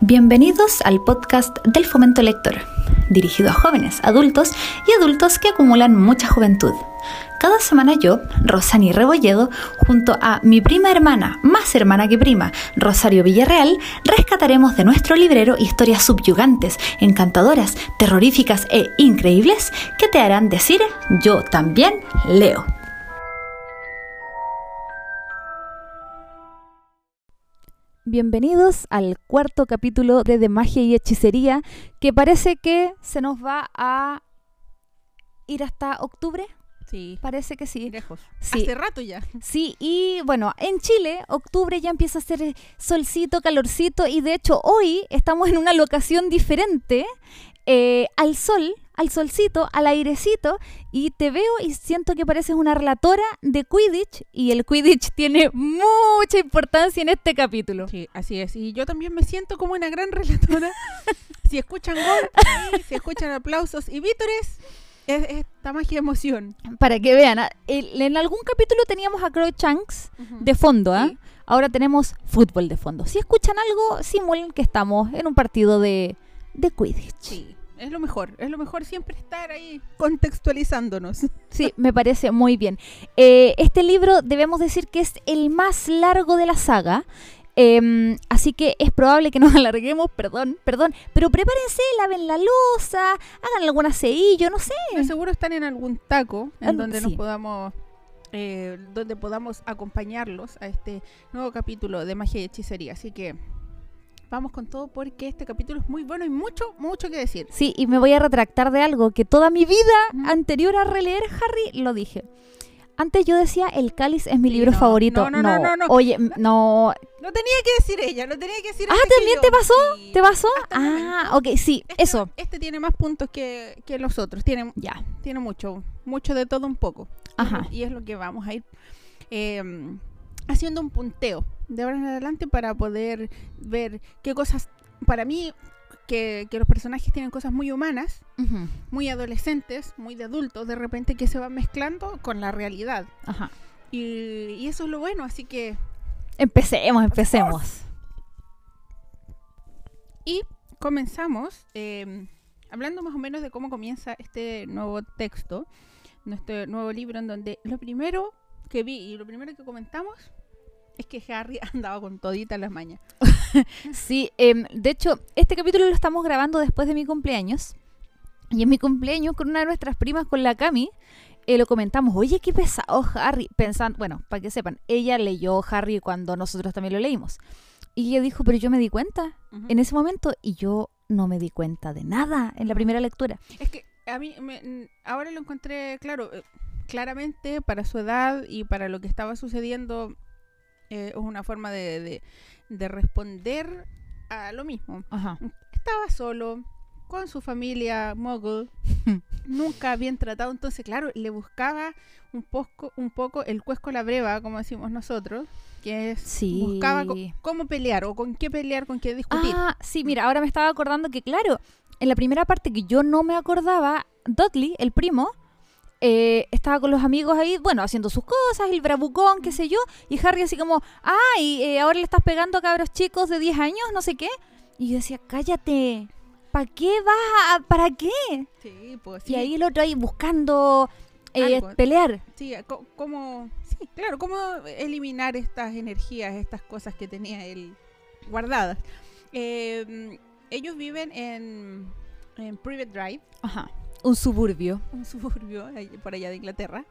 Bienvenidos al podcast del Fomento Lector, dirigido a jóvenes, adultos y adultos que acumulan mucha juventud. Cada semana yo, Rosani Rebolledo, junto a mi prima hermana, más hermana que prima, Rosario Villarreal, rescataremos de nuestro librero historias subyugantes, encantadoras, terroríficas e increíbles que te harán decir yo también leo. Bienvenidos al cuarto capítulo de De Magia y Hechicería, que parece que se nos va a ir hasta octubre. Sí. Parece que sí. Lejos. Sí. Hace rato ya. Sí, y bueno, en Chile, octubre ya empieza a ser solcito, calorcito, y de hecho hoy estamos en una locación diferente eh, al sol, al solcito, al airecito, y te veo y siento que pareces una relatora de Quidditch, y el Quidditch tiene mucha importancia en este capítulo. Sí, así es. Y yo también me siento como una gran relatora. si escuchan gol, si escuchan aplausos y vítores, es, es esta magia emoción. Para que vean, ah, en algún capítulo teníamos a Crow Chunks de fondo, ¿ah? Sí. Ahora tenemos fútbol de fondo. Si escuchan algo, simulen que estamos en un partido de, de Quidditch. Sí. Es lo mejor, es lo mejor siempre estar ahí contextualizándonos. Sí, me parece muy bien. Eh, este libro debemos decir que es el más largo de la saga. em, así que es probable que nos alarguemos, perdón, perdón. Pero prepárense, laven la losa, hagan algún aseillo, no sé. De seguro están en algún taco en donde sí. nos podamos eh, donde podamos acompañarlos a este nuevo capítulo de magia y hechicería. Así que vamos con todo porque este capítulo es muy bueno y mucho, mucho que decir. Sí, y me voy a retractar de algo que toda mi vida anterior a releer Harry lo dije. Antes yo decía El cáliz es mi Sí, libro no, favorito. no, no, no, no, no. Oye, no. Lo tenía que decir ella, lo tenía que decir Ah, que ¿también te pasó? Sí. ¿Te pasó? hasta Ah, ok, sí, Este, eso. Este tiene más puntos que, que los otros. Tiene, Ya. tiene mucho, mucho de todo un poco. Ajá. Y es lo que vamos a ir eh, haciendo un punteo de ahora en adelante para poder ver qué cosas, para mí, que, que los personajes tienen cosas muy humanas, muy adolescentes, muy de adultos, de repente que se van mezclando con la realidad. Ajá. Y, y eso es lo bueno, así que Empecemos, empecemos. Y comenzamos eh, hablando más o menos de cómo comienza este nuevo texto, nuestro nuevo libro, en donde lo primero que vi y lo primero que comentamos es que Harry andaba con todita las mañas. Sí, em, de hecho, este capítulo lo estamos grabando después de mi cumpleaños. Y en mi cumpleaños, con una de nuestras primas, con la Cami, eh, lo comentamos. Oye, qué pesado Harry. Pensando, bueno, para que sepan, ella leyó Harry cuando nosotros también lo leímos. Y ella dijo, pero yo me di cuenta en ese momento y yo no me di cuenta de nada en la primera lectura. Es que a mí me- ahora lo encontré claro, eh, claramente para su edad y para lo que estaba sucediendo eh, es una forma de, de- de responder a lo mismo. Ajá. estaba solo con su familia muggle nunca bien tratado entonces claro le buscaba un poco un poco el cuesco a la breva como decimos nosotros que es Sí. buscaba cómo pelear o con qué pelear con qué discutir Ah, sí, mira, ahora me estaba acordando que, claro, en la primera parte que yo no me acordaba, Dudley, el primo, eh, estaba con los amigos ahí, bueno, haciendo sus cosas, el bravucón, qué sé yo, y Harry así como, ay, eh, ahora le estás pegando a cabros chicos de 10 años, no sé qué. Y yo decía, cállate, ¿para qué vas a, para qué? sí pues sí Y ahí el otro ahí buscando eh, pelear. sí co- cómo sí claro cómo eliminar estas energías estas cosas que tenía él guardadas Eh, ellos viven en en Private Drive Ajá. Un suburbio. un suburbio por allá de Inglaterra.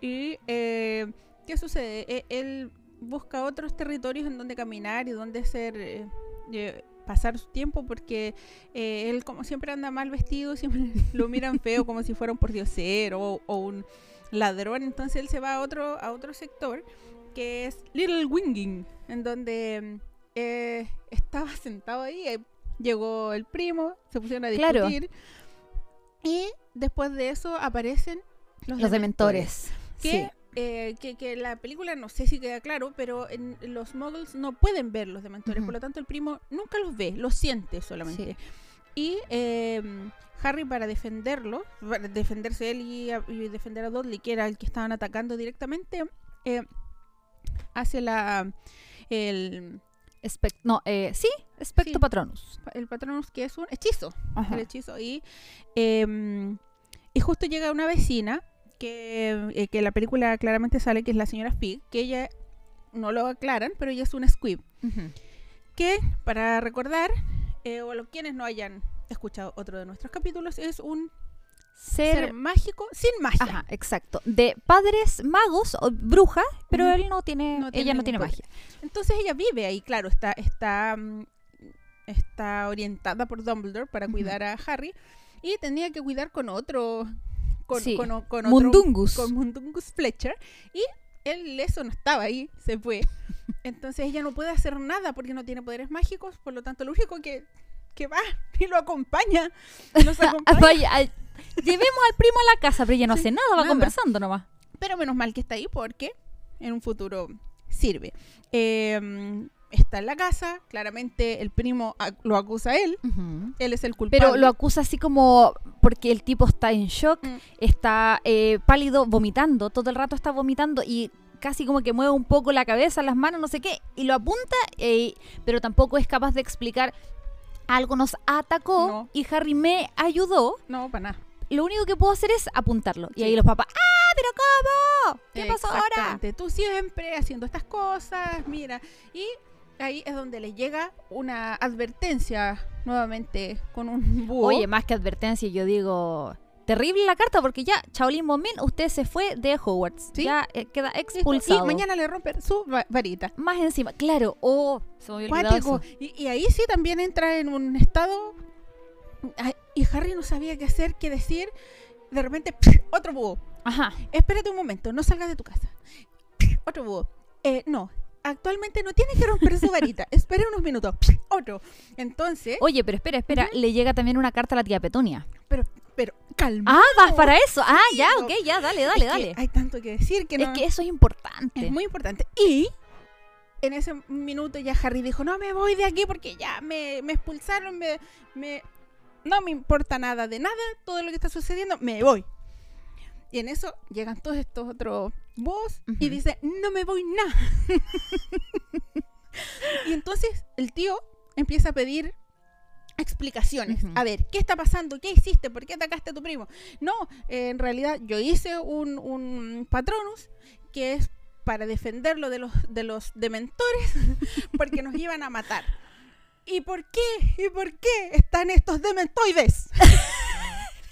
Y, eh, ¿qué sucede? E- Él busca otros territorios en donde caminar y donde ser, eh, eh, pasar su tiempo porque eh, él como siempre anda mal vestido, siempre lo miran feo como si fuera un pordiosero o, o un ladrón. Entonces él se va a otro, a otro sector que es Little Winging, en donde eh, estaba sentado ahí. eh, llegó el primo, se pusieron a Claro. Y después de eso aparecen los, Los dementores. dementores. Que, Sí. eh, que, que la película no sé si queda claro, pero en, los muggles no pueden ver los dementores, por lo tanto el primo nunca los ve, los siente solamente. Y eh, Harry para defenderlo, para defenderse él y, defender a Dudley, que era el que estaban atacando directamente, eh, hace la el, no, eh, sí, Specto Sí. Patronus. el Patronus que es un hechizo. Ajá. el hechizo y em, y justo llega una vecina que, eh, que la película claramente sale que es la señora Fig que ella no lo aclaran pero ella es una squib que para recordar eh, o los quienes no hayan escuchado otro de nuestros capítulos es un ser, Ser, mágico sin magia ajá, exacto, de padres magos o brujas, pero él no tiene, No tiene ella no tiene poder. magia. entonces ella vive ahí claro está está mm, está orientada por Dumbledore para cuidar a Harry y tenía que cuidar con otro con, Sí, con, con otro Mundungus. con Mundungus Fletcher y él eso no estaba ahí, se fue. Entonces ella no puede hacer nada porque no tiene poderes mágicos, por lo tanto lo único que, que va y lo acompaña, nos acompaña. vaya, al- llevemos al primo a la casa, pero ella no Sí, hace nada, va nada. conversando nomás. Pero menos mal que está ahí porque en un futuro sirve. Eh, está en la casa, claramente el primo lo acusa a él, él es el culpable. Pero lo acusa así como porque el tipo está en shock, Mm. está eh, pálido, vomitando, todo el rato está vomitando y casi como que mueve un poco la cabeza, las manos, no sé qué, y lo apunta, eh, pero tampoco es capaz de explicar algo nos atacó No. y Harry me ayudó. No, para nada. Lo único que puedo hacer es apuntarlo. Y ahí los papás, ¡ah, pero cómo! ¿Qué pasó ahora? Tú siempre haciendo estas cosas, mira. Y ahí es donde le llega una advertencia nuevamente con un búho. Oye, más que advertencia, yo digo, terrible la carta porque ya, Shaolin Momin, usted se fue de Hogwarts. Sí. Ya eh, queda expulsado. Y mañana le rompen su va- varita. Más encima, claro, oh, se me eso. Y, y ahí sí también entra en un estado. Y Harry no sabía qué hacer, qué decir. De repente, otro búho. Ajá. Espérate un momento, no salgas de tu casa. Otro búho. Eh, no, actualmente no tiene que romper su varita. Espere unos minutos. Otro. Entonces, Oye, pero espera, espera, le llega también una carta a la tía Petunia. pero, pero, calma. Ah, vas para eso. Ah, ya, no. ok, ya, dale, Es dale, que dale. Hay tanto que decir que no. Es que eso es importante. es muy importante. Y en ese minuto ya Harry dijo, no me voy de aquí porque ya me, me expulsaron, me, me- no me importa nada de nada, todo lo que está sucediendo, me voy. Y en eso llegan todos estos otros búhos y dice, no me voy nada. y entonces el tío empieza a pedir explicaciones. A ver, ¿qué está pasando? ¿Qué hiciste? ¿Por qué atacaste a tu primo? No, eh, en realidad yo hice un, un patronus que es para defenderlo de los, de los dementores porque nos iban a matar. ¿Y por qué? ¿Y por qué están estos dementoides?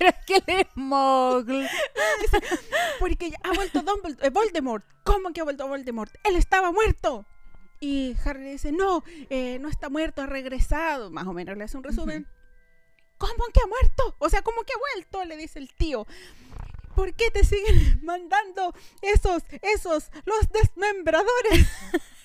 Es que él es mogul. Porque ha vuelto Dumbledore- eh, Voldemort. ¿Cómo que ha vuelto Voldemort? Él estaba muerto. Y Harry dice, no, eh, no está muerto, ha regresado. Más o menos le hace un resumen. ¿Cómo que ha muerto? O sea, ¿cómo que ha vuelto? Le dice el tío. ¿Por qué te siguen mandando esos, esos, los desmembradores?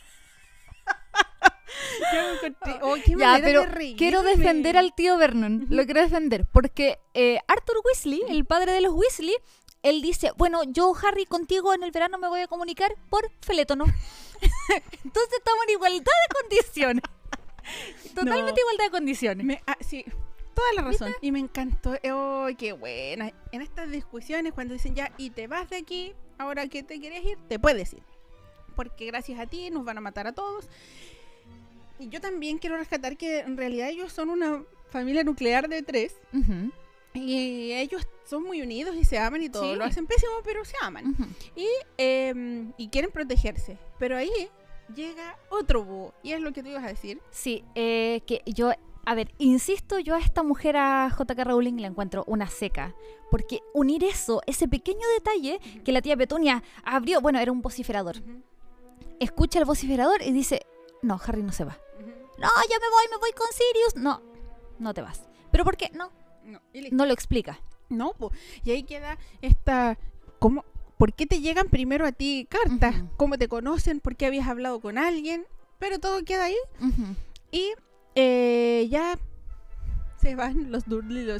Oh, qué Ya, pero de quiero defender al tío Vernon. Lo quiero defender. Porque eh, Arthur Weasley, el padre de los Weasley, él dice, bueno, yo, Harry, contigo en el verano me voy a comunicar por felétono. Entonces estamos en igualdad de condiciones. Totalmente No. igualdad de condiciones. Me- ah, sí, toda la razón. Y me encantó. ¡Oh, qué buena! En estas discusiones, cuando dicen ya, y te vas de aquí, ahora que te quieres ir, te puedes ir. Porque gracias a ti nos van a matar a todos. Y yo también quiero rescatar que en realidad ellos son una familia nuclear de tres. Y ellos son muy unidos y se aman y todo. Sí. Lo hacen pésimo, pero se aman. Y, em, y quieren protegerse. Pero ahí llega otro búho. Y es lo que te ibas a decir. Sí, eh, que yo, a ver, insisto, yo a esta mujer, a JK Rowling, la encuentro una seca. Porque unir eso, ese pequeño detalle que la tía Petunia abrió, bueno, era un vociferador. Escucha el vociferador y dice, no, Harry no se va. No, yo me voy, me voy con Sirius. No, no te vas. ¿Pero por qué? No, No, no lo explica. No, po. y ahí queda esta... ¿Cómo? ¿Por qué te llegan primero a ti cartas? ¿Cómo te conocen? ¿Por qué habías hablado con alguien? Pero todo queda ahí. Ujú. Y eh, ya se van los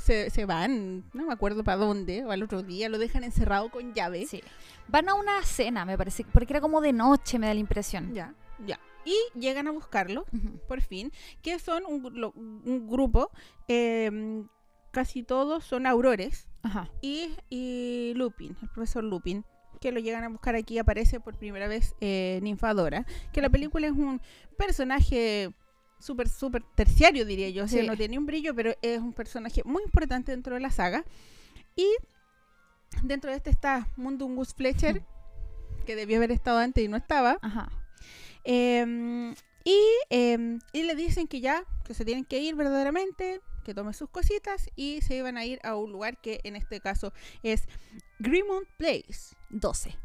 se, se van, no me acuerdo para dónde, o al otro día, lo dejan encerrado con llave. Sí. Van a una cena, me parece, porque era como de noche, me da la impresión. Ya, ya. Y llegan a buscarlo, por fin, que son un, grupo, eh, casi todos son aurores, Ajá. y, y Lupin, el profesor Lupin. que lo llegan a buscar aquí, aparece por primera vez eh, Ninfadora, que la película es un personaje súper, súper terciario, diría yo. O sea, Sí. no tiene un brillo, pero es un personaje muy importante dentro de la saga. Y dentro de este está Mundungus Fletcher, que debió haber estado antes y no estaba. Ajá. Em, y, em, y le dicen que ya, que se tienen que ir verdaderamente, que tome sus cositas y se iban a ir a un lugar que en este caso es Grimont Place. 12.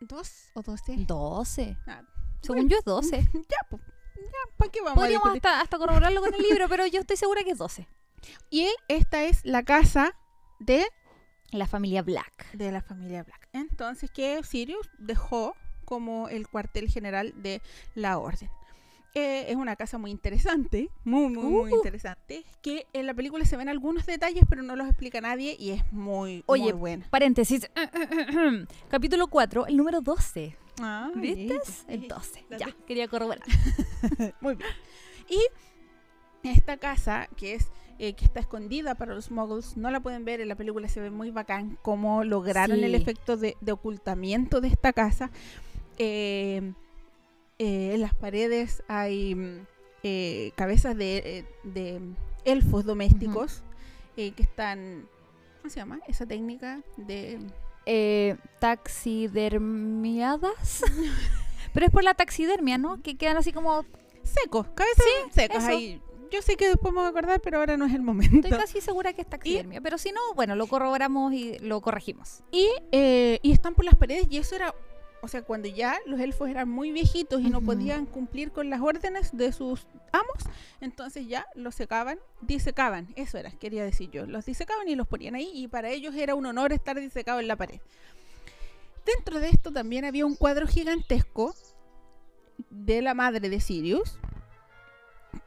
¿Dos o doce? 12. Ah, Según yo es 12. ya, pues. Ya, ¿para qué vamos Podríamos a hasta, hasta corroborarlo con el libro, pero yo estoy segura que es 12. Y esta es la casa de, La familia Black. de la familia Black. Entonces, que Sirius dejó como el cuartel general de la orden. Eh, es una casa muy interesante, muy, muy, muy Uh. interesante. Que en la película se ven algunos detalles, pero no los explica nadie y es muy, Oye, muy buena. Paréntesis. Capítulo 4, el número 12. Ah, ¿Viste? El 12. La Ya, quería corroborar. Muy bien. Y esta casa, que es eh, que está escondida para los muggles, no la pueden ver en la película, se ve muy bacán cómo lograron Sí. el efecto de, de ocultamiento de esta casa. Eh, eh, en las paredes hay mm, eh, cabezas de, eh, de elfos domésticos que están... ¿Cómo se llama? Esa técnica de... Taxidermiadas. Pero es por la taxidermia, ¿no? Que quedan así como. Secos, cabezas secas ahí. Yo sé que después me voy a acordar, pero ahora no es el momento. Estoy casi segura que es taxidermia. Pero si no, bueno, lo corroboramos y lo corregimos. Y, eh, y están por las paredes y eso era, o sea, cuando ya los elfos eran muy viejitos y no podían cumplir con las órdenes de sus amos, entonces ya los secaban, disecaban, eso era, quería decir yo, los disecaban y los ponían ahí y para ellos era un honor estar disecado en la pared. Dentro de esto también había un cuadro gigantesco de la madre de Sirius.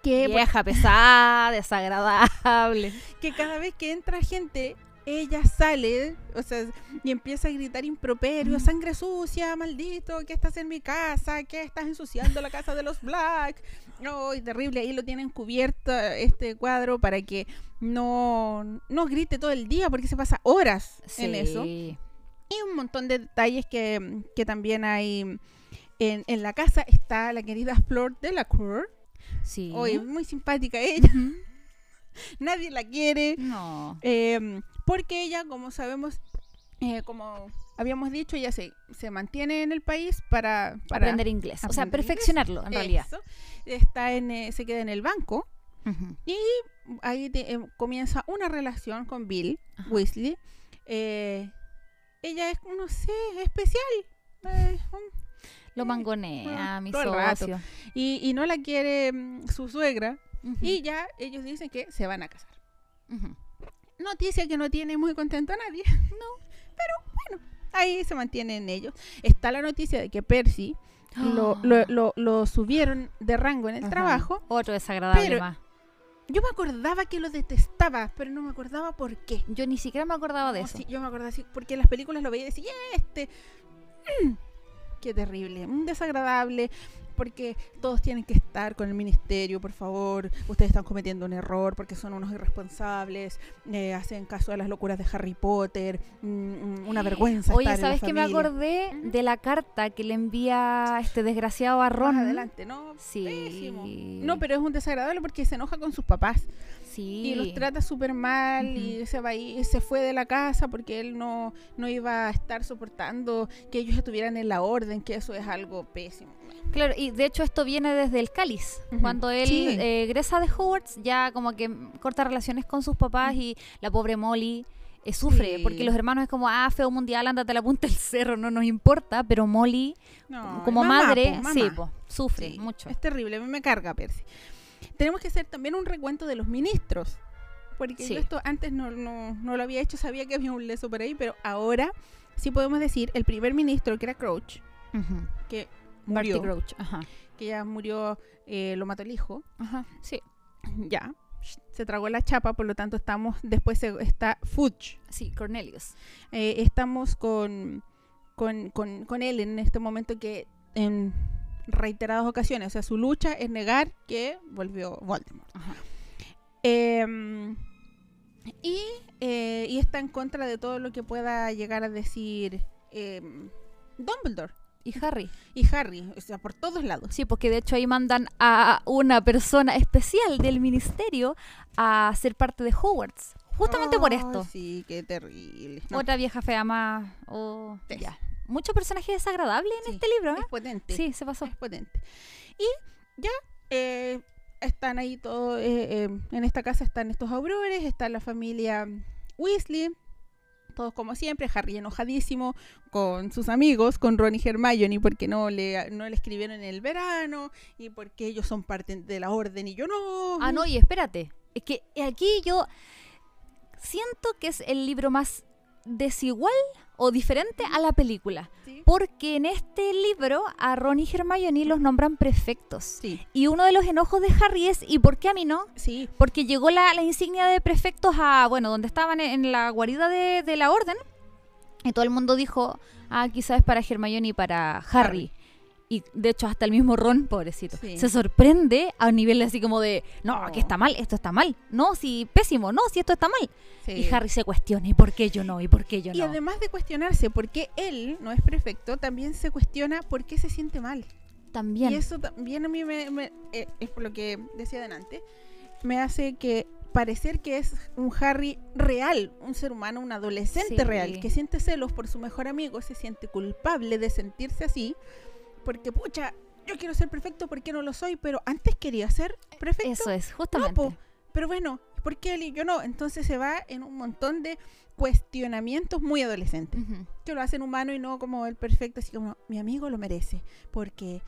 Que, Vieja, pesada, desagradable. que cada vez que entra gente, ella sale, o sea, y empieza a gritar improperio, sangre sucia, maldito, que estás en mi casa, que estás ensuciando la casa de los Black. Ay, terrible, ahí lo tienen cubierto este cuadro para que no, no grite todo el día, porque se pasa horas en eso. Y un montón de detalles que, que también hay en, en la casa. Está la querida Flor de la Cour. Sí. Hoy muy simpática ella. Nadie la quiere. No. Eh, porque ella, como sabemos, eh, como habíamos dicho, ella se, se mantiene en el país para, para aprender inglés. O sea, inglés. perfeccionarlo, en realidad. eso. Está en, eh, se queda en el banco. Ujú. Ahí te- eh, comienza una relación con Bill. Weasley. Eh, ella es, no sé, especial. Eh, Lo mangonea, mi socio. y, y no la quiere mm, su suegra. Y ya ellos dicen que se van a casar. Noticia que no tiene muy contento a nadie. No. Pero bueno, ahí se mantienen ellos. Está la noticia de que Percy lo, lo, lo- lo subieron de rango en el trabajo. Otro desagradable más. Yo me acordaba que lo detestaba, pero no me acordaba por qué. Yo ni siquiera me acordaba de No, eso. sí, yo me acordaba así, porque en las películas lo veía y decía, este. mm, qué terrible, un desagradable, porque todos tienen que estar con el ministerio, por favor. Ustedes están cometiendo un error porque son unos irresponsables, eh, hacen caso a las locuras de Harry Potter, mm, mm, una vergüenza. Oye, estar en la ¿sabes qué me acordé de la carta que le envía este desgraciado a Más Ron? adelante, ¿no? Sí. Pésimo. No, pero es un desagradable porque se enoja con sus papás. Sí. y los trata súper mal y se va y se fue de la casa porque él no, no iba a estar soportando que ellos estuvieran en la orden, que eso es algo pésimo. Claro, y de hecho esto viene desde el cáliz. Cuando él Sí. eh, egresa de Hogwarts, ya como que corta relaciones con sus papás y la pobre Molly eh, sufre, Sí. porque los hermanos es como, ah, feo mundial, ándate a la punta del cerro, no nos importa, pero Molly, No, como mamá, madre, po, sí, po, sufre Sí, mucho. Es terrible, a mí me carga Percy. Tenemos que hacer también un recuento de los ministros. Porque Sí. yo esto antes no, no, no lo había hecho, sabía que había un leso por ahí, pero ahora sí podemos decir el primer ministro, que era Crouch, Ujú. que Barty murió, Crouch, ajá. que ya murió, eh, lo mató el hijo, Ajá, sí. ya, se tragó la chapa, por lo tanto estamos, después se- está Fudge, Sí, Cornelius. Eh, estamos con, con, con, con él en este momento que en reiteradas ocasiones, o sea, su lucha es negar que volvió Voldemort. Ajá. Em, y, eh, y está en contra de todo lo que pueda llegar a decir em, Dumbledore Y Harry. y Harry, o sea, por todos lados. Sí, porque de hecho ahí mandan a una persona especial del ministerio a ser parte de Hogwarts. Justamente por esto. Sí, qué terrible. No, Otra vieja fea más. oh, ya. Mucho personaje desagradable en sí, este libro, ¿eh? Es potente. Sí, se pasó. es potente. Y ya eh, están ahí todos, eh, eh, en esta casa están estos aurores, está la familia Weasley, todos como siempre, Harry enojadísimo con sus amigos, con Ron y Hermione, porque no le, no le escribieron en el verano, y porque ellos son parte de la orden y yo no. Ah, no, y espérate. Es que aquí yo siento que es el libro más desigual o diferente a la película. Sí. Porque en este libro a Ron y Hermione los nombran prefectos. Sí, Y uno de los enojos de Harry es, ¿y por qué a mí no? sí, Porque llegó la, la insignia de prefectos a, bueno, donde estaban en, en la guarida de, de la orden. Y todo el mundo dijo, ah, quizás es para Hermione y para Harry. Harry. Y de hecho hasta el mismo Ron, pobrecito, Sí. se sorprende a un nivel así como de, no, que está mal, esto está mal. No, si pésimo, no, si esto está mal. sí. Y Harry se cuestiona, ¿y por qué yo no? ¿Y por qué yo Y no? además de cuestionarse por qué él no es perfecto, también se cuestiona por qué se siente mal. También. Y eso también a mí me, me- eh, es por lo que decía adelante, me hace que parecer que es un Harry real, un ser humano, un adolescente Sí. real, que siente celos por su mejor amigo, se siente culpable de sentirse así, porque pucha, yo quiero ser perfecto, ¿por qué no lo soy? Pero antes quería ser perfecto. Eso es, justamente. po. Pero bueno, ¿por qué él y yo no? Entonces se va en un montón de cuestionamientos muy adolescentes que lo hacen humano y no como el perfecto, así como mi amigo lo merece, porque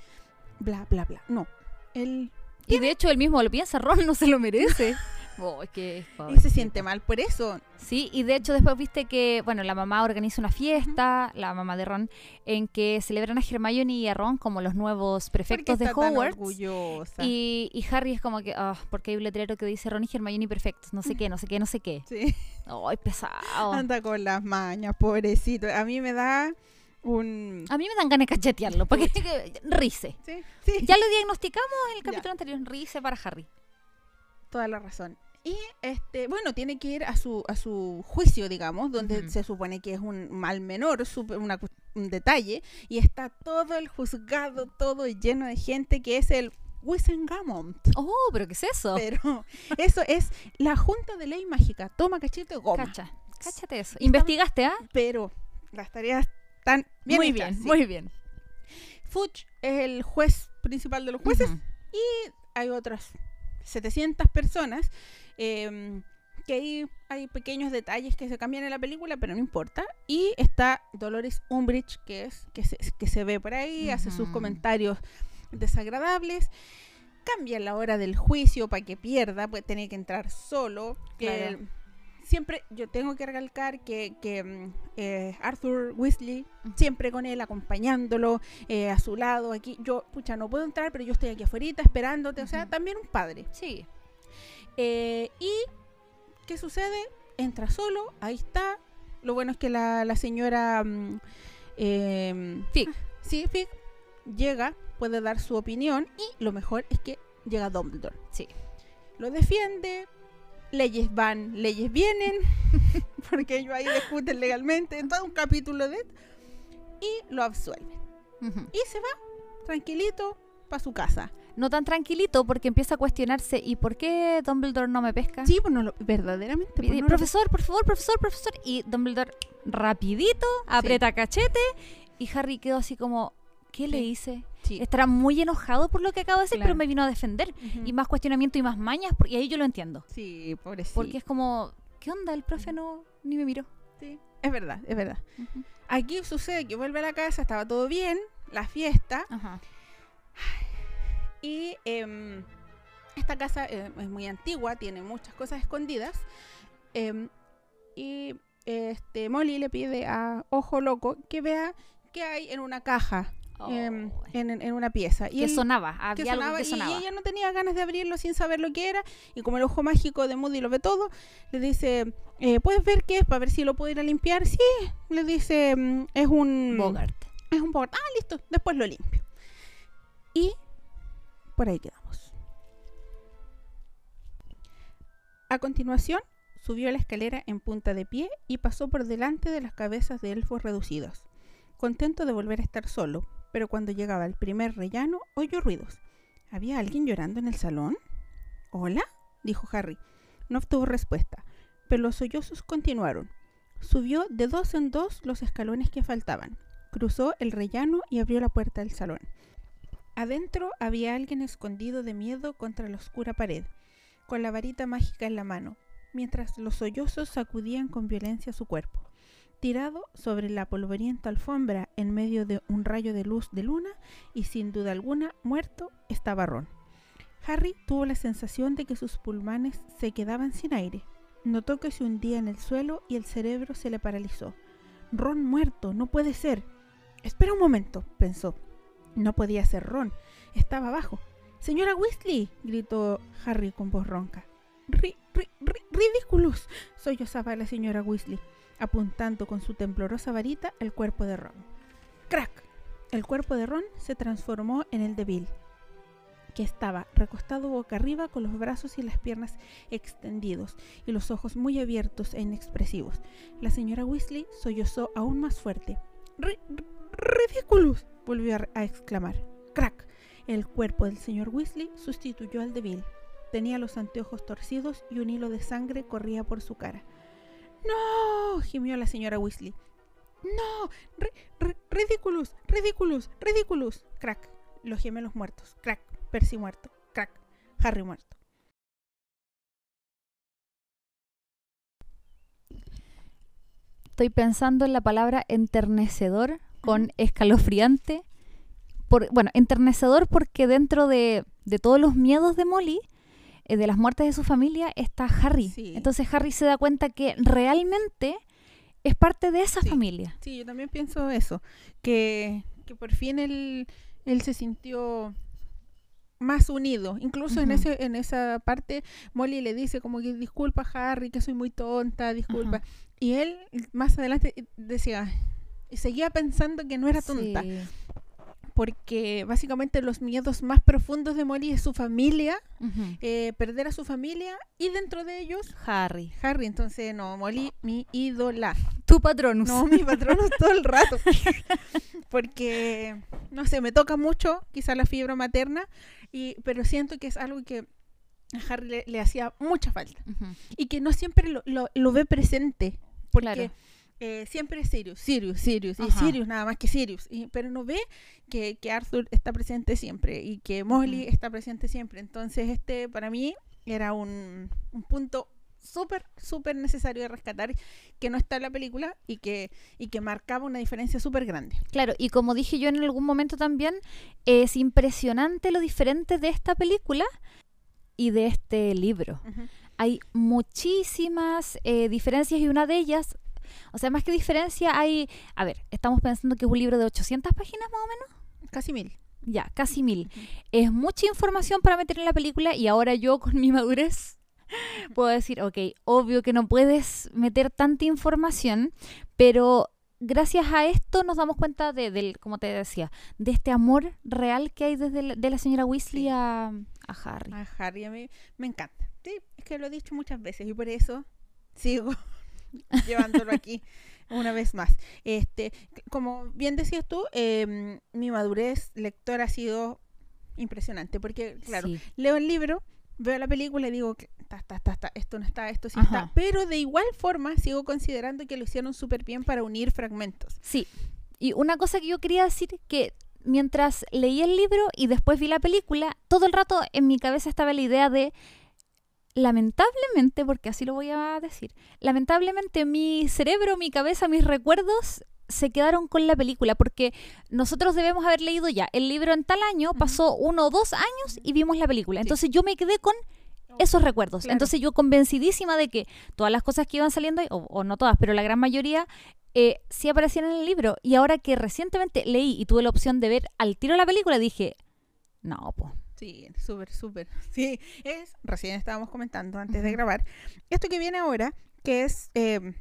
bla, bla, bla. No, él Y de hecho él mismo lo piensa, Ron no se lo merece. Oh, es que y se siente mal por eso. Sí, y de hecho después viste que, bueno, la mamá organiza una fiesta, la mamá de Ron, en que celebran a Hermione y a Ron como los nuevos prefectos de Hogwarts. orgullosa. Y, y Harry es como que, ah, porque hay un letrero que dice Ron y Hermione perfectos, no sé qué, no sé qué, no sé qué. Sí, Ay, pesado. anda con las mañas, pobrecito. A mí me da un... A mí me dan ganas de cachetearlo, porque rice. Sí, sí, Ya lo diagnosticamos en el Ya. capítulo anterior, rice para Harry. toda la razón. Y este, bueno, tiene que ir a su, a su juicio, digamos, donde se supone que es un mal menor, una un detalle, y está todo el juzgado, todo lleno de gente que es el Wissengamont. Oh, pero ¿qué es eso? Pero eso es la Junta de Ley Mágica. Toma cachito goma. Cacha, cáchate eso. ¿Investigaste, ah? Pero las tareas están bien muy hechas, bien, sí. muy bien. Fuchs es el juez principal de los jueces y hay otras 700 personas eh, que ahí hay pequeños detalles que se cambian en la película, pero no importa. Y está Dolores Umbridge, que es que se, que se ve por ahí, hace sus comentarios desagradables. Cambia la hora del juicio para que pierda, pues tiene que entrar solo. Claro. siempre yo tengo que recalcar que, que, mm, eh, Arthur Weasley siempre con él acompañándolo eh, a su lado aquí yo pucha no puedo entrar pero yo estoy aquí afuera esperándote o sea también un padre Sí. Eh, y qué sucede entra solo ahí está. Lo bueno es que la, la señora sí Fig llega puede dar su opinión y lo mejor es que llega Dumbledore. Sí. lo defiende leyes van leyes vienen porque ellos ahí discuten legalmente todo un capítulo de y lo absuelven. Y se va tranquilito para su casa. No tan tranquilito porque empieza a cuestionarse ¿y por qué Dumbledore no me pesca? Sí, pues no lo, verdaderamente. pues lo- profesor, por favor, profesor, profesor. Y Dumbledore rapidito aprieta cachete y Harry quedó así como, ¿qué le hice? sí. Estará muy enojado por lo que acabo de decir, Claro. pero me vino a defender. Y más cuestionamiento y más mañas, y ahí yo lo entiendo. Sí, pobrecito. Porque es como, ¿qué onda? El profe no ni me miró. Sí, es verdad, es verdad. Aquí sucede que vuelve a la casa, estaba todo bien, la fiesta, Ajá. Y em, esta casa eh, es muy antigua, tiene muchas cosas escondidas, em, y este Molly le pide a Ojo Loco que vea qué hay en una caja, em, Oh. en, en una pieza. Y que él- sonaba, que había algo sonaba, que y- sonaba. Y, ella no tenía ganas de abrirlo sin saber lo que era. Y como el ojo mágico de Moody lo ve todo, le dice, eh, ¿puedes ver qué es para ver si lo puedo ir a limpiar? Sí, le dice, es un... Bogart. Es un Bogart. Ah, listo, después lo limpio. Y por ahí quedamos. A continuación, subió la escalera en punta de pie y pasó por delante de las cabezas de elfos reducidos. contento de volver a estar solo, pero cuando llegaba el primer rellano oyó ruidos. ¿Había alguien llorando en el salón? ¿Hola? dijo Harry. No obtuvo respuesta, pero los sollozos continuaron. Subió de dos en dos los escalones que faltaban, cruzó el rellano y abrió la puerta del salón. Adentro había alguien escondido de miedo contra la oscura pared, con la varita mágica en la mano, mientras los sollozos sacudían con violencia su cuerpo. Tirado sobre la polvorienta alfombra en medio de un rayo de luz de luna y sin duda alguna muerto estaba Ron. Harry tuvo la sensación de que sus pulmones se quedaban sin aire. Notó que se hundía en el suelo y el cerebro se le paralizó. Ron muerto, no puede ser. Espera un momento, pensó. No podía ser Ron, estaba abajo. Señora Weasley, gritó Harry con voz ronca. Ri, ri, ridículos, sollozaba la señora Weasley, apuntando con su temblorosa varita al cuerpo de Ron. ¡Crack! El cuerpo de Ron se transformó en el de Bill, que estaba recostado boca arriba con los brazos y las piernas extendidos y los ojos muy abiertos e inexpresivos. La señora Weasley sollozó aún más fuerte. ¡Ridículos! volvió a exclamar. ¡Crack! El cuerpo del señor Weasley sustituyó al de Bill. Tenía los anteojos torcidos y un hilo de sangre corría por su cara. ¡No! gimió la señora Weasley. ¡No! ¡Ridículos! ¡Ridículos! ¡Ridículos! ¡Crack! Los gemelos muertos. ¡Crack! Percy muerto. ¡Crack! Harry muerto. Estoy pensando en la palabra enternecedor con escalofriante. Por, bueno, enternecedor porque dentro de, de todos los miedos de Molly, eh, de las muertes de su familia, está Harry. Entonces Harry se da cuenta que realmente es parte de esa familia. Sí, yo también pienso eso, que, que por fin él, él se sintió más unido. Incluso en ese en esa parte Molly le dice como que disculpa Harry, que soy muy tonta, disculpa. Y él más adelante decía, y seguía pensando que no era tonta. Porque básicamente los miedos más profundos de Molly es su familia, eh, perder a su familia y dentro de ellos Harry. Harry, entonces no, Molly, mi ídola. Tu patronus. No, mi patronus todo el rato. Porque, no sé, me toca mucho quizá la fibra materna, y, pero siento que es algo que a Harry le, hacía mucha falta. Y que no siempre lo, lo, ve presente. Porque eh, siempre es Sirius, Sirius, Sirius, y Sirius nada más que Sirius. Y, pero no ve que, Arthur está presente siempre y que Molly está presente siempre. Entonces, este para mí era un, punto súper, súper necesario de rescatar que no está en la película y que, y que marcaba una diferencia súper grande. Claro, y como dije yo en algún momento también, es impresionante lo diferente de esta película y de este libro. Hay muchísimas eh, diferencias y una de ellas o sea, más que diferencia hay, a ver, estamos pensando que es un libro de 800 páginas más o menos. Casi mil. Ya, casi mil. Es mucha información para meter en la película y ahora yo con mi madurez puedo decir, ok, obvio que no puedes meter tanta información, pero gracias a esto nos damos cuenta de, del, como te decía, de este amor real que hay desde la, de la señora Weasley a, a, Harry. A Harry, a mí me encanta. Sí, es que lo he dicho muchas veces y por eso sigo llevándolo aquí una vez más. Este, como bien decías tú, em, mi madurez lectora ha sido impresionante, porque claro, leo el libro, veo la película y digo, está, está, está, esto no está, esto sí está, pero de igual forma sigo considerando que lo hicieron súper bien para unir fragmentos. Sí, y una cosa que yo quería decir que mientras leí el libro y después vi la película, todo el rato en mi cabeza estaba la idea de lamentablemente, porque así lo voy a decir, lamentablemente mi cerebro, mi cabeza, mis recuerdos se quedaron con la película, porque nosotros debemos haber leído ya el libro en tal año, pasó uno o dos años y vimos la película. Entonces yo me quedé con esos recuerdos. Entonces yo convencidísima de que todas las cosas que iban saliendo, o, no todas, pero la gran mayoría, eh, sí aparecían en el libro. Y ahora que recientemente leí y tuve la opción de ver al tiro la película, dije, no, pues Sí, súper, súper. Sí, es, recién estábamos comentando antes de grabar, esto que viene ahora, que es, em,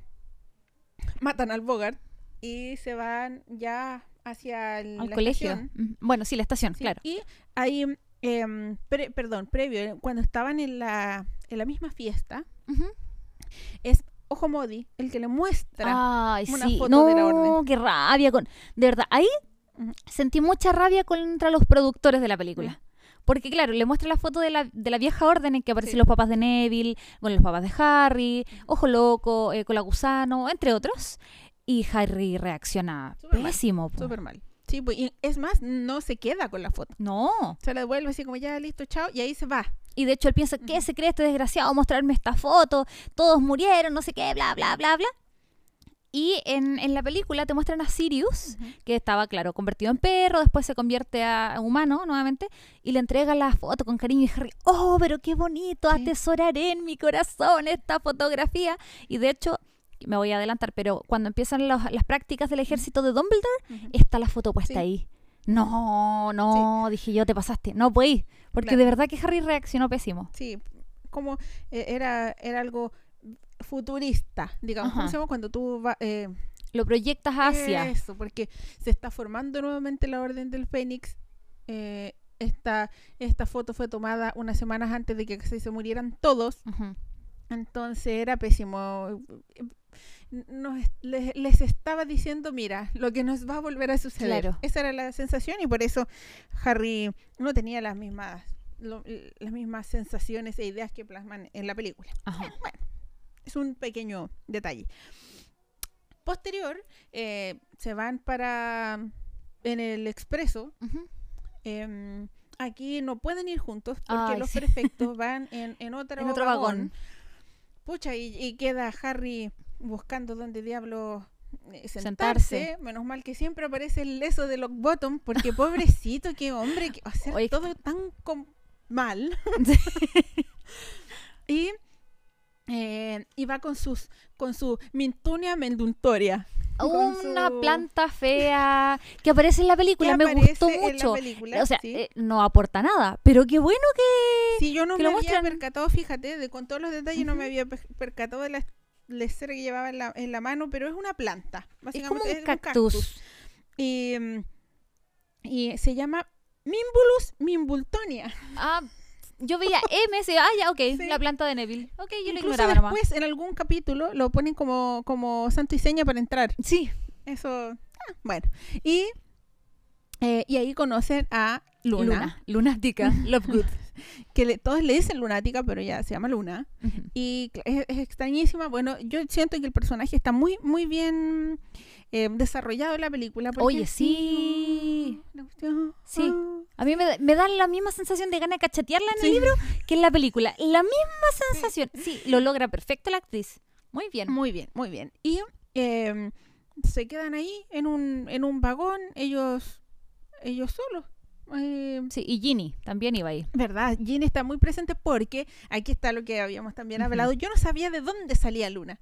matan al Bogart y se van ya hacia el al colegio. Bueno, sí, la estación, claro. Y ahí, em, perdón, previo, cuando estaban en la, en la misma fiesta, es Ojo Modi, el que le muestra. Ay, una sí. foto no, de la orden. qué rabia. Con... De verdad, ahí sentí mucha rabia contra los productores de la película. Porque, claro, le muestra la foto de la, de la vieja orden en que aparecen Sí. los papás de Neville, bueno, los papás de Harry, Ojo Loco, eh, Colagusano, entre otros. Y Harry reacciona Súper mal, pésimo. po. Súper mal. Sí, pues, y es más, no se queda con la foto. No. Se la devuelve así como ya listo, chao, y ahí se va. Y de hecho él piensa, ¿qué se cree este desgraciado mostrarme esta foto? Todos murieron, no sé qué, bla, bla, bla, bla. Y en, en la película te muestran a Sirius, que estaba, claro, convertido en perro, después se convierte a humano nuevamente, y le entrega la foto con cariño y Harry, oh, pero qué bonito, Sí. atesoraré en mi corazón esta fotografía. Y de hecho, me voy a adelantar, pero cuando empiezan los- las prácticas del ejército de Dumbledore, está la foto puesta Sí. ahí. No, no, dije yo, te pasaste. No, pues, porque Claro. de verdad que Harry reaccionó pésimo. Sí, como eh, era, era algo futurista, digamos. ¿Cómo Ajá. se llama cuando tú vas... Eh, Lo proyectas hacia. Eso, porque se está formando nuevamente la Orden del Fénix. Eh, esta, esta foto fue tomada unas semanas antes de que se, murieran todos. Entonces era pésimo. Nos, les, les estaba diciendo, mira, lo que nos va a volver a suceder. Claro. Esa era la sensación y por eso Harry no tenía las mismas, lo- las mismas sensaciones e ideas que plasman en la película. Ajá. Bueno, es un pequeño detalle. Posterior, eh, se van para en el expreso. Em, aquí no pueden ir juntos porque Ay, los sí. prefectos van en, en otro, En otro vagón. Pucha, y, y queda Harry buscando dónde diablo eh, sentarse. Sentarse. Menos mal que siempre aparece el leso de Lockbottom, porque pobrecito, qué hombre, que hacer Oye, todo tan mal. y, eh, y va con sus con su Mintunia menduntoria. Una su- planta fea que aparece en la película. Me gustó en la mucho. película, O sea, sí. eh, no aporta nada. Pero qué bueno que. Si yo no que me lo había muestran. percatado, fíjate, de con todos los detalles no me había per- percatado de la, esfera que llevaba en la, en la mano, pero es una planta. Es como Básicamente un cactus. Y, mm, y se llama Mimbulus mimbultonia. Ah, yo veía M, se ah, ya, ok, Sí. la planta de Neville. Ok, yo lo ignoraba nomás. después, en algún capítulo, lo ponen como, como santo y seña para entrar. Sí. Eso, ah, bueno. Y, eh, y ahí conocen a Luna, Luna. Lunática. Lovegood. que le- todos le dicen lunática, pero ya se llama Luna. Y es, es extrañísima. Bueno, yo siento que el personaje está muy, muy bien eh, desarrollado en la película. Oye, sí. Sí. ah, A mí me, da- me dan la misma sensación de ganas de cachetearla en Sí. el libro que en la película. La misma sensación. Sí, lo logra perfecto la actriz. Muy bien. Muy bien, muy bien. Y eh, se quedan ahí en un, en un vagón, ellos, ellos solos. Eh, Sí, y Ginny también iba ahí. ¿Verdad? Jean está muy presente porque aquí está lo que habíamos también hablado. Yo no sabía de dónde salía Luna.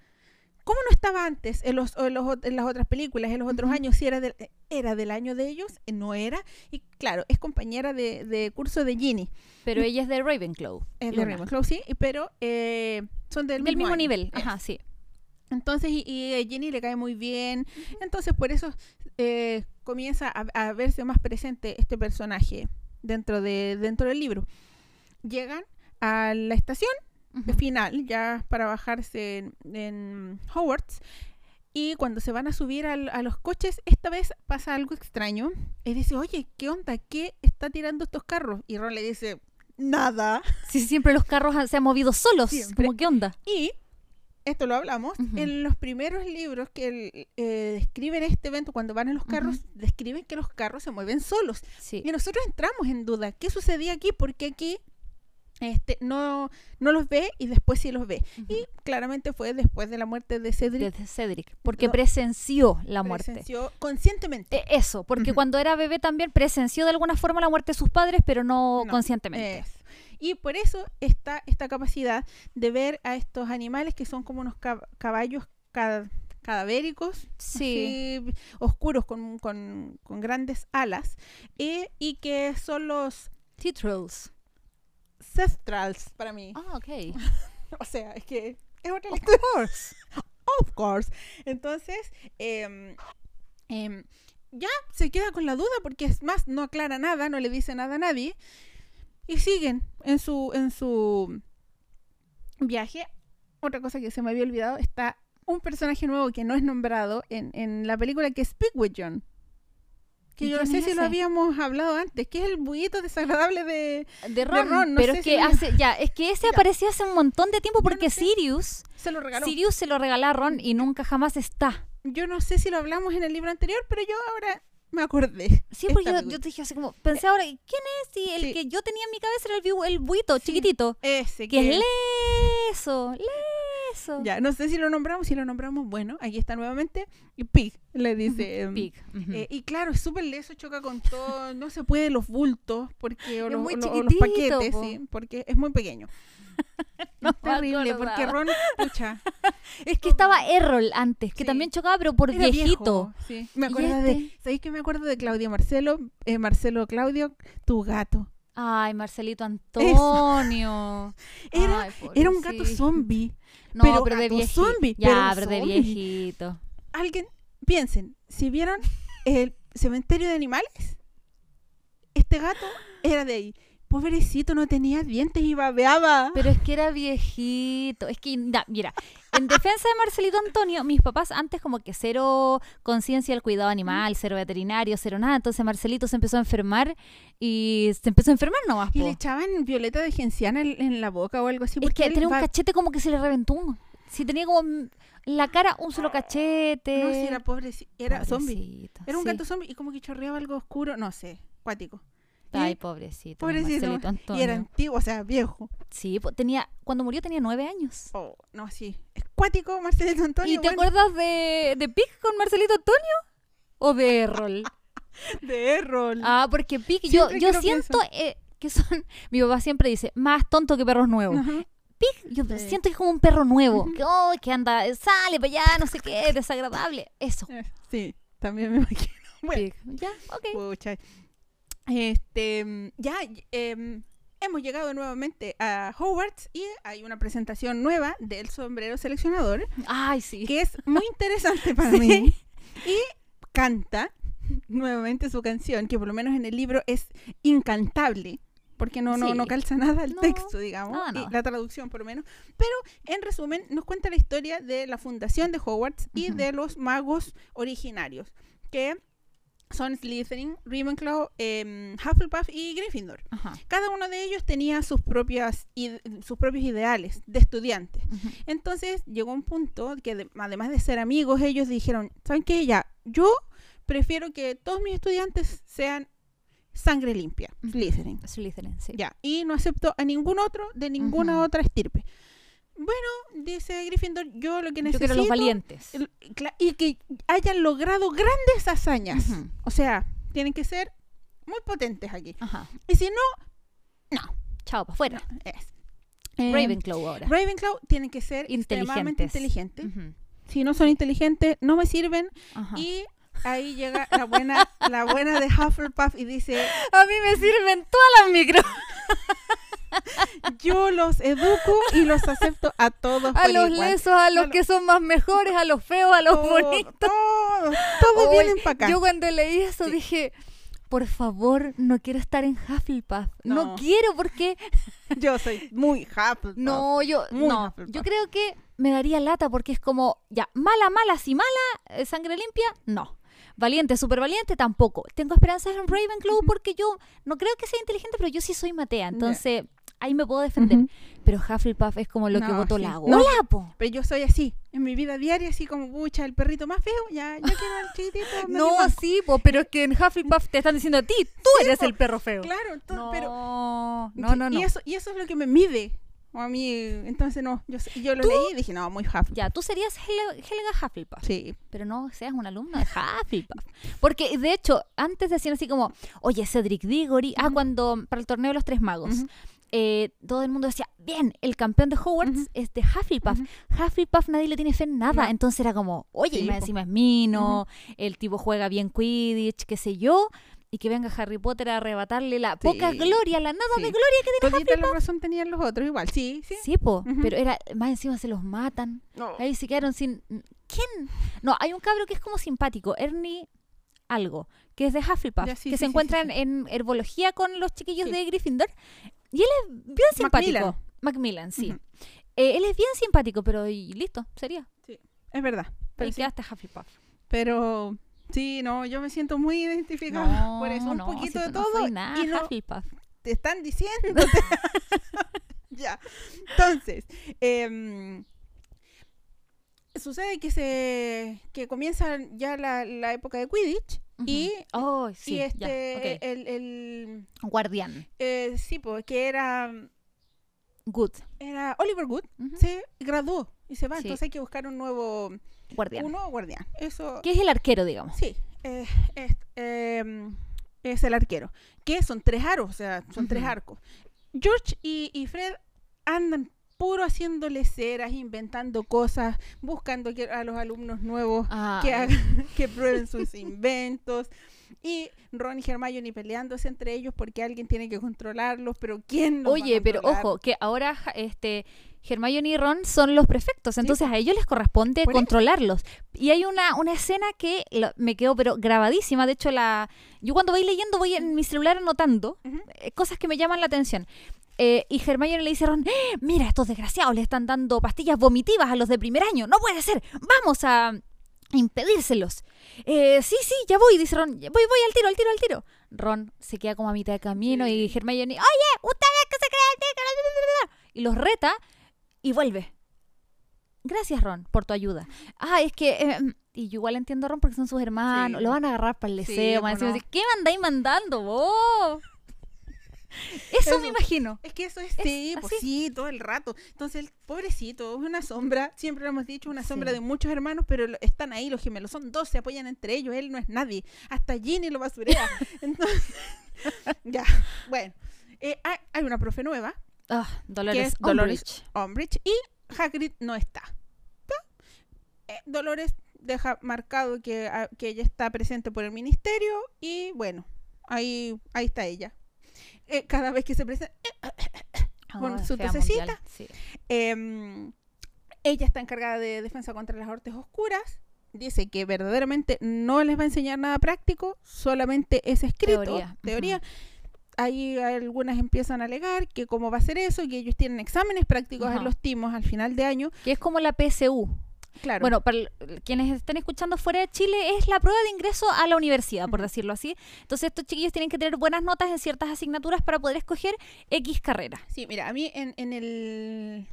¿Cómo no estaba antes en, los, en, los ot- en las otras películas, en los otros años? Si era del, era del año de ellos, Eh, no era. Y claro, es compañera de, de curso de Ginny. Pero ella es de Ravenclaw. Es de. Ravenclaw, sí, pero eh, son del, Del mismo año. nivel. Ajá, sí. Entonces, y, y a Ginny le cae muy bien. Entonces, por eso eh, comienza a, a verse más presente este personaje dentro, de, dentro del libro. Llegan a la estación Ujú. final, ya para bajarse en, en Hogwarts. Y cuando se van a subir al- a los coches, esta vez pasa algo extraño. Y dice, oye, ¿qué onda? ¿Qué está tirando estos carros? Y Ron le dice, nada. Sí, siempre los carros se han movido solos. Siempre. Como, ¿qué onda? Y esto lo hablamos, en los primeros libros que eh, describen este evento, cuando van en los carros, describen que los carros se mueven solos. Sí. Y nosotros entramos en duda, ¿qué sucedía aquí? Porque aquí este, no, no los ve y después sí los ve. Y claramente fue después de la muerte de Cedric. De Cedric. Porque No. presenció la muerte. presenció conscientemente. Eh, Eso, porque cuando era bebé también presenció de alguna forma la muerte de sus padres, pero no, No, conscientemente. Y por eso está esta capacidad de ver a estos animales que son como unos cab- caballos ca- cadavéricos, Sí. así, oscuros con, con- con grandes alas, eh, y que son los Titrals. Cestrals para mí. Ah, ok. O sea, es que es otra Of course. Of course. Entonces, em, em, ya se queda con la duda porque es más, no aclara nada, no le dice nada a nadie. Y siguen en su, en su viaje. otra cosa que se me había olvidado, está un personaje nuevo que no es nombrado en, en la película que es Speak with John. Que ¿Y yo no sé si lo habíamos hablado antes, que es el bullito desagradable de... De Ron, Ron, no pero sé es que hace, ya, es que ese apareció hace un montón de tiempo no porque sé. Sirius, Se lo regaló. Sirius se lo regaló a Ron y nunca jamás está. Yo no sé si lo hablamos en el libro anterior, pero yo ahora me acordé. Sí, porque yo, te dije así como, pensé ahora, ¿quién es? Y el Sí. que yo tenía en mi cabeza era el, el buito, Sí. chiquitito, Ese que que... es leso, leso. Ya, no sé si lo nombramos, si lo nombramos, bueno, aquí está nuevamente. Y Pig, le dice. Pig. eh, y claro, es súper leso, choca con todo, no se puede los bultos, porque, o, los, o o paquetes, po. sí, porque es muy pequeño. No Es terrible, porque. Ron, pucha, Es que estaba Errol antes, que Sí. también chocaba, pero por era viejito. viejo, sí. Me ¿Y acuerdo de, este? ¿sabéis que me acuerdo de Claudio Marcelo? Eh, Marcelo Claudio, tu gato. Ay, Marcelito Antonio. Era, Ay, era un gato zombie. No, pero pero, de viejito. zombie, ya, pero pero de viejito. Alguien, piensen, si vieron el cementerio de animales, este gato era de ahí. Pobrecito, no tenía dientes y babeaba. Pero es que era viejito. Es que, mira, en defensa de Marcelito Antonio, mis papás antes como que cero conciencia del cuidado animal, cero veterinario, cero nada. Entonces Marcelito se empezó a enfermar y se empezó a enfermar nomás. Y po. le echaban violeta de genciana en, en la boca o algo así. Es que tenía un cachete como que se le reventó. un- Sí, tenía como en la cara un solo cachete. No, si era pobre, era zombie. Pobrecito, Era un sí. gato zombie y como que chorreaba algo oscuro, no sé, cuático. Y- Ay, pobrecito. Pobrecito. Marcelito Antonio. Y era antiguo, o sea, viejo. Sí, po- tenía, cuando murió tenía nueve años. Oh, no, sí. Es cuático, Marcelito Antonio. ¿Y te bueno, acuerdas de, de Pig con Marcelito Antonio? ¿O de Errol? De Errol. Ah, porque Pig, yo, Siempre yo que siento eh, que son, mi papá siempre dice, más tonto que perros nuevos. Ajá. Pig, yo Sí. siento que es como un perro nuevo, que, oh, que anda, sale para allá, no sé qué, desagradable. Eso, Eh, Sí, también me imagino. Bueno, Pig. Ya, ok. pucha. Este, mm, ya em, hemos llegado nuevamente a Hogwarts y hay una presentación nueva del sombrero seleccionador Ay, sí. que es muy interesante para Sí. mí. Y canta nuevamente su canción, que por lo menos en el libro es incantable. Porque no, no, Sí. no calza nada el No, texto, digamos, nada, y la traducción por lo menos. Pero en resumen, nos cuenta la historia de la fundación de Hogwarts y Ujú. de los magos originarios, que son Slytherin, Ravenclaw, em, Hufflepuff y Gryffindor. Ajá. Cada uno de ellos tenía sus, propias sus propios ideales de estudiantes. Entonces llegó un punto que de- además de ser amigos, ellos dijeron, ¿saben qué? Ya, yo prefiero que todos mis estudiantes sean sangre limpia. Slytherin. Slytherin, sí. Ya, y no acepto a ningún otro de ninguna otra estirpe. Bueno, dice Gryffindor, yo lo que Yo necesito... quiero los valientes. y que hayan logrado grandes hazañas. O sea, tienen que ser muy potentes aquí. Ajá. Y si no, no. Chao, para afuera. Es. Eh, Ravenclaw ahora. Ravenclaw tienen que ser Inteligentes. Ujú. Si no son inteligentes, no me sirven. Ajá. Y ahí llega la buena, la buena de Hufflepuff y dice, A mí me sirven todas las micro. yo los educo y los acepto a todos A por los igual. lesos, a los que son más mejores, a los feos, a los Todo- bonitos. Todos, todos Oy, vienen para acá. Yo cuando leí eso Sí. dije, por favor, no quiero estar en Hufflepuff. No, No. quiero porque Yo soy muy Hufflepuff. no, yo Muy no, Hufflepuff. yo creo que me daría lata porque es como, ya, mala, mala, si mala, eh, sangre limpia, no. Valiente, súper valiente, tampoco. Tengo esperanzas en Ravenclaw porque yo no creo que sea inteligente, pero yo sí soy matea, entonces ahí me puedo defender. Pero Hufflepuff es como lo que botó sí. la No. gola, po. Pero yo soy así, en mi vida diaria, así como, pucha, el perrito más feo, ya, ya quiero al chiquitito. No, manco". sí, po, pero es que en Hufflepuff te están diciendo a ti, tú eres po, el perro feo. Claro, to- No, pero no, no, no. Y eso, y eso es lo que me mide. O a mí, entonces no, yo, yo lo ¿Tú? leí y dije, no, muy Hufflepuff. Ya, tú serías Hel- Helga Hufflepuff. Sí. Pero no seas un alumno de Hufflepuff. Porque, de hecho, antes decían así como, oye, Cedric Diggory, ah, cuando, para el torneo de los tres magos. Eh, todo el mundo decía, bien, el campeón de Hogwarts es de Hufflepuff. Hufflepuff nadie le tiene fe en nada. Entonces era como, oye, Sí, y encima es Mino, el tipo juega bien Quidditch, qué sé yo, y que venga Harry Potter a arrebatarle la poca gloria, la nada Sí. de gloria que tiene Todita la razón tenían los otros igual, sí, sí. Sí, po, pero era, más encima se los matan. No. Ahí se quedaron sin. ¿Quién? No, hay un cabro que es como simpático, Ernie algo, que es de Hufflepuff, Ya, sí, que sí, se sí, encuentra sí, sí. en herbología con los chiquillos de Gryffindor. Y él es bien simpático. Macmillan. Macmillan, sí. Eh, él es bien simpático, pero y listo, sería. Es verdad. Pero y sí, quedaste Hufflepuff. pero sí, no, yo me siento muy identificada No, por eso. Un no, poquito si de no todo. soy nada y no Hufflepuff. te están diciendo. ya. Entonces, em, sucede que se que comienza ya la, la época de Quidditch y, Oh, sí, y ya, este el, el Guardián. eh, sí, pues que era Good. era Oliver Wood Ujú. se graduó y se va, Sí. entonces hay que buscar un nuevo Guardián. un nuevo guardián. Eso Que es el arquero, digamos. sí, eh, es, em, es el arquero, que son tres aros, o sea, son tres arcos. George y, y Fred andan puro haciéndole ceras, inventando cosas, buscando a los alumnos nuevos Ah, que, hagan- que prueben sus inventos. Y Ron y Hermione peleándose entre ellos porque alguien tiene que controlarlos, pero ¿quién los va a Oye, pero ojo, que ahora este Hermione y Ron son los prefectos, entonces a ellos les corresponde controlarlos. Y hay una, una escena que lo- me quedó pero grabadísima, de hecho la yo cuando voy leyendo voy en mi celular anotando eh, cosas que me llaman la atención. Eh, y Hermione le dice a Ron, "¡Eh! mira, estos desgraciados le están dando pastillas vomitivas a los de primer año, no puede ser, vamos a impedírselos. Eh, sí, sí, ya voy, dice Ron, "Ya voy, voy al tiro, al tiro, al tiro. Ron se queda como a mitad de camino y Hermione, oye, ustedes que se creen, y los reta y vuelve. Gracias, Ron, por tu ayuda. Ah, es que... eh, y yo igual entiendo a Ron porque son sus hermanos, Sí. lo van a agarrar para el deseo. no. ¿Qué mandáis mandando vos? Eso, Eso. me imagino. Es que eso es, sí, pues sí, todo el rato. Entonces, el pobrecito, es una sombra, siempre lo hemos dicho, una sombra Sí. de muchos hermanos, pero están ahí los gemelos, son dos, se apoyan entre ellos, él no es nadie. Hasta Ginny lo basurea. Entonces, ya, bueno. Eh, hay, hay una profe nueva, Ah, Dolores, es Dolores Umbridge. Y Hagrid no está. ¿Está? Eh, Dolores deja marcado que, ah, que ella está presente por el ministerio y bueno, ahí, ahí está ella. Eh, cada vez que se presenta, con Ah, su fea tosecita. sí. Em, ella está encargada de defensa contra las artes oscuras. Dice que verdaderamente no les va a enseñar nada práctico, solamente es escrito, Teoría, teoría. Ahí algunas empiezan a alegar que cómo va a ser eso, que ellos tienen exámenes prácticos en los timos al final de año. Que es como la PSU. Claro. Bueno, para quienes estén escuchando fuera de Chile, es la prueba de ingreso a la universidad, por decirlo así. Entonces, estos chiquillos tienen que tener buenas notas en ciertas asignaturas para poder escoger X carrera. sí, mira, a mí en, en el...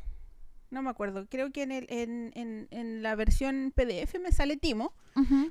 No me acuerdo, creo que en, el, en, en, en la versión PDF me sale timo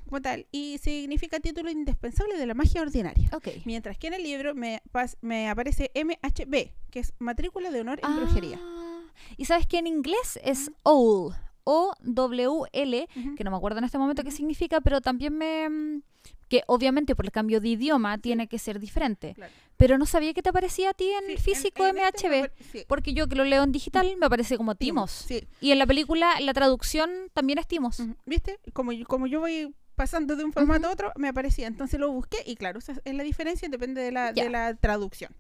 como tal y significa título indispensable de la magia ordinaria. Ok. Mientras que en el libro me, pas- me aparece MHB, que es matrícula de honor en brujería. Ah, Y sabes que en inglés es OWL, O-W-L, Ujú. que no me acuerdo en este momento qué significa, pero también me... mm, que obviamente por el cambio de idioma tiene que ser diferente. Claro. Pero no sabía que te aparecía a ti en Sí, físico en- en este MHB, sí, porque yo que lo leo en digital me aparece como timos, Timos. Sí. Y en la película la traducción también es Timos. ¿Viste? Como yo, como yo voy pasando de un formato a otro, me aparecía. Entonces lo busqué y claro, esa es la diferencia, depende de la, de la traducción.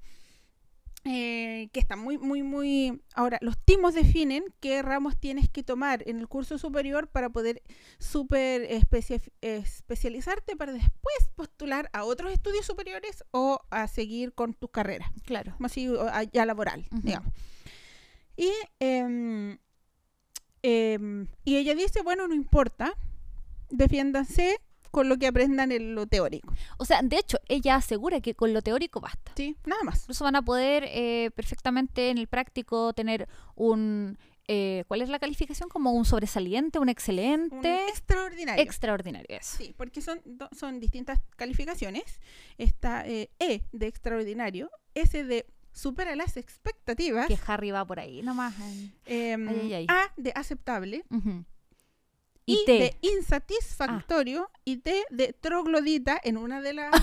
Eh, que está muy, muy, muy... Ahora, los timos definen qué ramos tienes que tomar en el curso superior para poder super especia- especializarte para después postular a otros estudios superiores o a seguir con tu carrera. Claro. como así ya laboral, digamos. Y, em, em, y ella dice, bueno, no importa, defiéndanse con lo que aprendan en lo teórico. O sea, de hecho, ella asegura que con lo teórico basta. Sí, nada más. Incluso van a poder eh, perfectamente en el práctico tener un... eh, ¿Cuál es la calificación? Como un sobresaliente, un Un excelente, extraordinario. extraordinario. Eso. sí, porque son, son distintas calificaciones. Está eh, E de extraordinario, S de supera las expectativas, Que Harry va por ahí nomás. en- em, ay, ay, ay. A de aceptable. I Y T. de insatisfactorio y T de troglodita en una de las...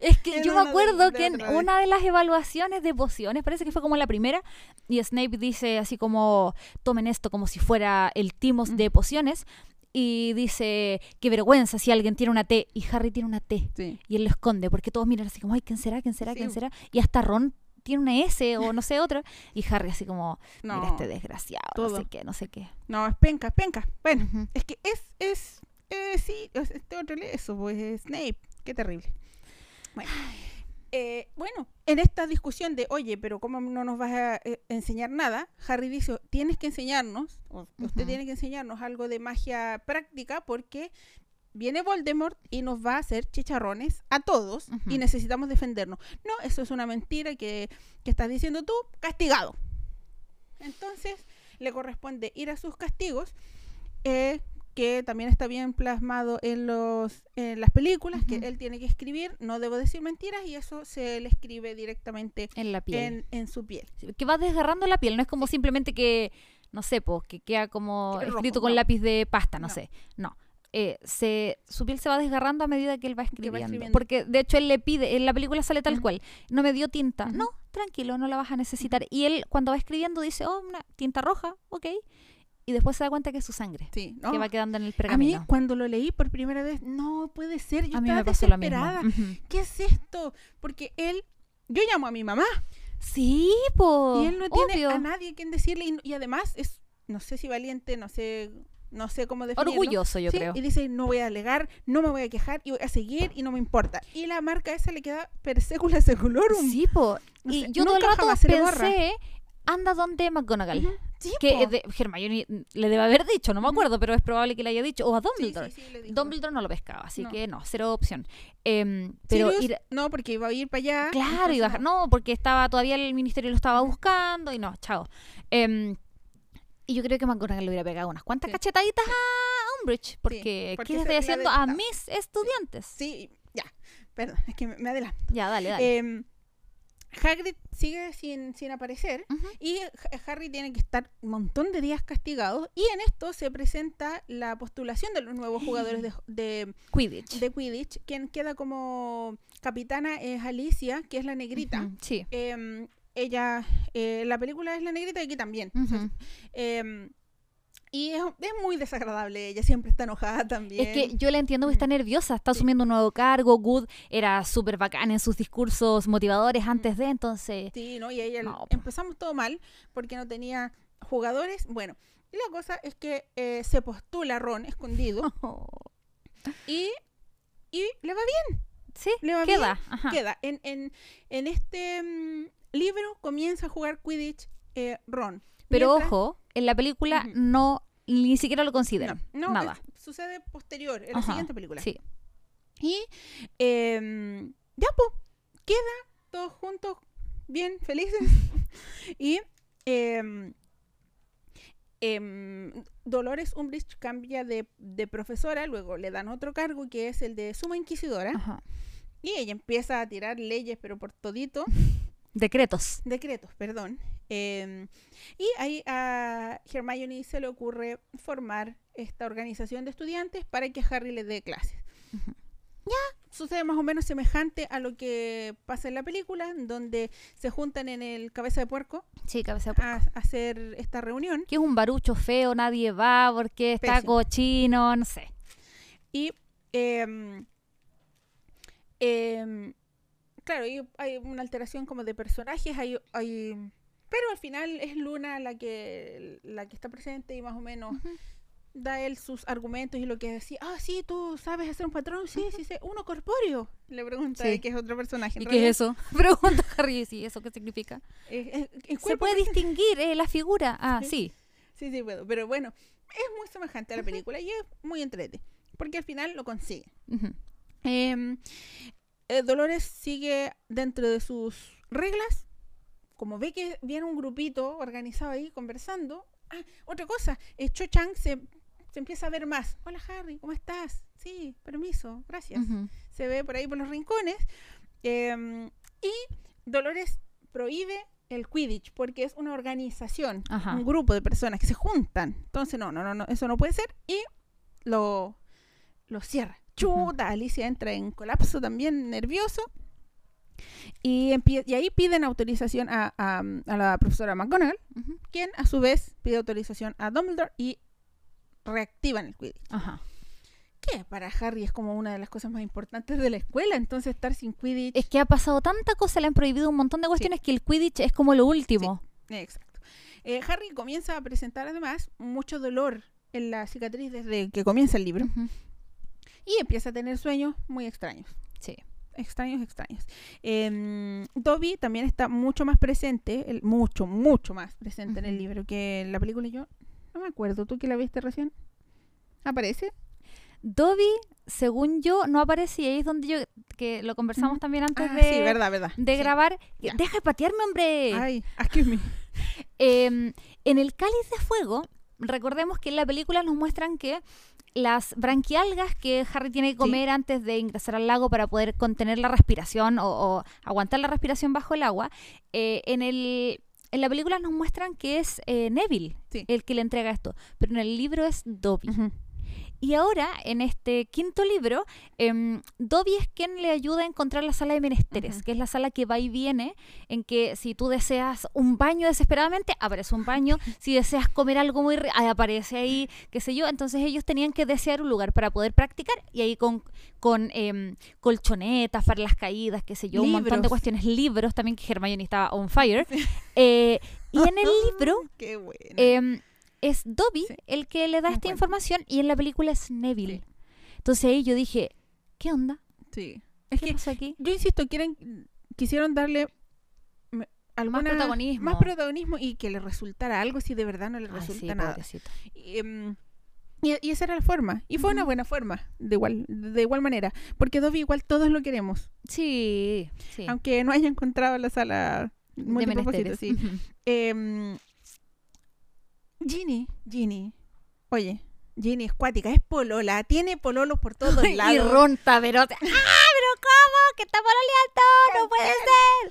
Es que yo me acuerdo de que en una de las evaluaciones de pociones, parece que fue como la primera, y Snape dice así como, tomen esto como si fuera el timos de pociones, y dice, qué vergüenza si alguien tiene una T, y Harry tiene una T, Sí. y él lo esconde, porque todos miran así como, ay, ¿quién será? ¿quién será? ¿quién será? Y hasta Ron tiene una S o no sé otra, y Harry así como, No, mira este desgraciado, no todo. sé qué, no sé qué. no, es penca, es penca. Bueno, es que es, es, eh, sí, es- este otro eso, pues Snape, qué terrible. Bueno, eh, bueno, en esta discusión de, oye, pero ¿cómo no nos vas a eh, enseñar nada? Harry dice, tienes que enseñarnos, o usted tiene que enseñarnos algo de magia práctica porque viene Voldemort y nos va a hacer chicharrones a todos y necesitamos defendernos. No, eso es una mentira que, que estás diciendo tú, castigado. Entonces le corresponde ir a sus castigos, eh, que también está bien plasmado en, los, en las películas, que él tiene que escribir, no debo decir mentiras, y eso se le escribe directamente En la piel. en, en su piel. que va desgarrando la piel, no es como simplemente que, no sé, pues, que queda como rojo, escrito con no. lápiz de pasta, no, No. sé. No. Eh, se, su piel se va desgarrando a medida que él va escribiendo. escribiendo. Porque de hecho él le pide, en la película sale tal Ujú. cual, no me dio tinta. Ujú. No, tranquilo, no la vas a necesitar. Y él cuando va escribiendo dice, oh, una tinta roja, ok. Y después se da cuenta que es su sangre, Sí, que va quedando en el A mí, pergamino. cuando lo leí por primera vez, no puede ser, yo A mí estaba me pasó lo mismo. desesperada. ¿Qué es esto? Porque él, yo llamo a mi mamá Sí, pues. y él no tiene obvio. a nadie quien decirle y, y además es, no sé si valiente, no sé, no sé cómo definirlo. Orgulloso, yo Sí, creo. Y dice, no voy a alegar, no me voy a quejar y voy a seguir y no me importa. Y la marca esa le queda per secula seculorum. Sí, po. No y sé, yo todo el rato pensé, anda donde McGonagall. Sí, que de, Hermione le debe haber dicho, no me acuerdo, pero es probable que le haya dicho, o a Dumbledore. sí. Dumbledore no lo pescaba, así No. que no, cero opción. Em, pero ir, no, porque iba a ir para allá. claro, y bajar, no, porque estaba todavía el ministerio lo estaba buscando y no, chao. Em, y yo creo que McGonagall le hubiera pegado unas cuantas Sí. chetaditas a Umbridge, porque, porque ¿qué se estoy haciendo a mis estudiantes? Sí, ya. Perdón, es que me, adelanto. Ya, dale, dale. Em, Hagrid sigue sin, sin aparecer y Ha- Harry tiene que estar un montón de días castigado y en esto se presenta la postulación de los nuevos jugadores de, de, Quidditch. de Quidditch. Quien queda como capitana es Alicia, que es la negrita. Ujú, Sí. Em, ella, eh, la película es la negrita y aquí también. Em, y es, es muy desagradable, ella siempre está enojada también. Es que yo la entiendo que está Mm. nerviosa, está Sí. asumiendo un nuevo cargo, Good era súper bacán en sus discursos motivadores antes de, entonces... Sí, ¿no? Y ella No, empezamos todo mal porque no tenía jugadores. Bueno, y la cosa es que eh, se postula Ron escondido y, y le va bien, Sí, le va queda. Ajá. queda. En, en, en este mm, libro comienza a jugar Quidditch eh, Ron. Pero Mientras- ojo, en la película no, ni siquiera lo consideran. no, no, nada. es- sucede posterior, en la siguiente película. Sí. Y em, ya, pues, queda todos juntos, bien, felices. y em, em, Dolores Umbridge cambia de, de profesora, luego le dan otro cargo que es el de suma inquisidora. Ajá. Y ella empieza a tirar leyes, pero por todito, Decretos. decretos, perdón. Em, y ahí a Hermione se le ocurre formar esta organización de estudiantes para que Harry le dé clases. Ya sucede más o menos semejante a lo que pasa en la película, donde se juntan en el cabeza de puerco Sí, cabeza de puerco. a, a hacer esta reunión. Que es un barucho feo, nadie va porque está Pésimo. cochino, no sé. Y em, claro, hay, hay una alteración como de personajes, hay, hay- pero al final es Luna la que la que está presente y más o menos da él sus argumentos y lo que decía, ah, sí, tú sabes hacer un patrón, sí, sí, sí, uno corpóreo. Le pregunta Sí. que es otro personaje. ¿Y qué realidad, es eso? Pregunta Harry, sí, ¿eso qué significa? eh, eh, ¿Se puede distinguir eh, la figura? Ah, Sí. sí. Sí, puedo. Pero bueno, es muy semejante a la película y es muy entrete. Porque al final lo consigue. Ujú. Em, eh, Dolores sigue dentro de sus reglas. Como ve que viene un grupito organizado ahí conversando. Ah, otra cosa. eh, Cho Chang se, se empieza a ver más. Hola Harry, ¿cómo estás? Sí, permiso, gracias. Se ve por ahí por los rincones. Em, y Dolores prohíbe el Quidditch porque es una organización, Ajá. un grupo de personas que se juntan. Entonces, no, no, no, no eso no puede ser. Y lo, lo cierra. Chuta, Alicia entra en colapso también, nervioso. Y, y ahí piden autorización a, a- a la profesora McGonagall, quien a su vez pide autorización a Dumbledore y reactivan el Quidditch. Ajá. Que para Harry es como una de las cosas más importantes de la escuela, entonces estar sin Quidditch. Es que ha pasado tanta cosa, le han prohibido un montón de cuestiones que el Quidditch es como lo último. Exacto. Eh, Harry comienza a presentar además mucho dolor en la cicatriz desde que comienza el libro. Y empieza a tener sueños muy extraños. Sí. extraños, extraños. Em, Dobby también está mucho más presente, el, mucho, mucho más presente en el libro que en la película. Yo no me acuerdo, ¿tú que la viste recién? ¿Aparece? Dobby, según yo, no aparece y ahí es donde yo, que lo conversamos también antes Ah, de, sí, verdad, verdad. de Sí. grabar. Deja de patearme, hombre. Ay, excuse me. Em, en el cáliz de fuego, recordemos que en la película nos muestran que las branquialgas que Harry tiene que Sí. comer antes de ingresar al lago para poder contener la respiración o, o aguantar la respiración bajo el agua, eh, en el en la película nos muestran que es eh, Neville Sí. el que le entrega esto, pero en el libro es Dobby. Y ahora, en este quinto libro, em, Dobby es quien le ayuda a encontrar la sala de menesteres, que es la sala que va y viene, en que si tú deseas un baño desesperadamente, aparece un baño, si deseas comer algo muy rico, aparece ahí, qué sé yo. Entonces ellos tenían que desear un lugar para poder practicar y ahí con, con em, colchonetas para las caídas, qué sé yo, un montón de cuestiones, libros también, que Hermione estaba on fire. Eh, y en el libro Qué bueno. Em, es Dobby Sí. el que le da Me esta acuerdo. información y en la película es Neville. Sí. Entonces ahí yo dije, ¿qué onda? sí. Es ¿Qué que pasó aquí? yo insisto, quieren, quisieron darle alguna- protagonismo. más protagonismo y que le resultara algo si de verdad no le Ay, resulta sí, nada. Y, em, y, y esa era la forma. Y fue una Ujú. buena forma, de igual, de igual manera. Porque Dobby igual todos lo queremos. Sí, sí. Aunque no haya encontrado la sala de multipropósito, menesteres. sí. Ujú. Ginny, Ginny. Oye, Ginny es cuática, es polola, tiene pololos por todos y lados. Ron Taverote. ¡Ah, pero cómo! ¡Que está pololeando! ¡No puede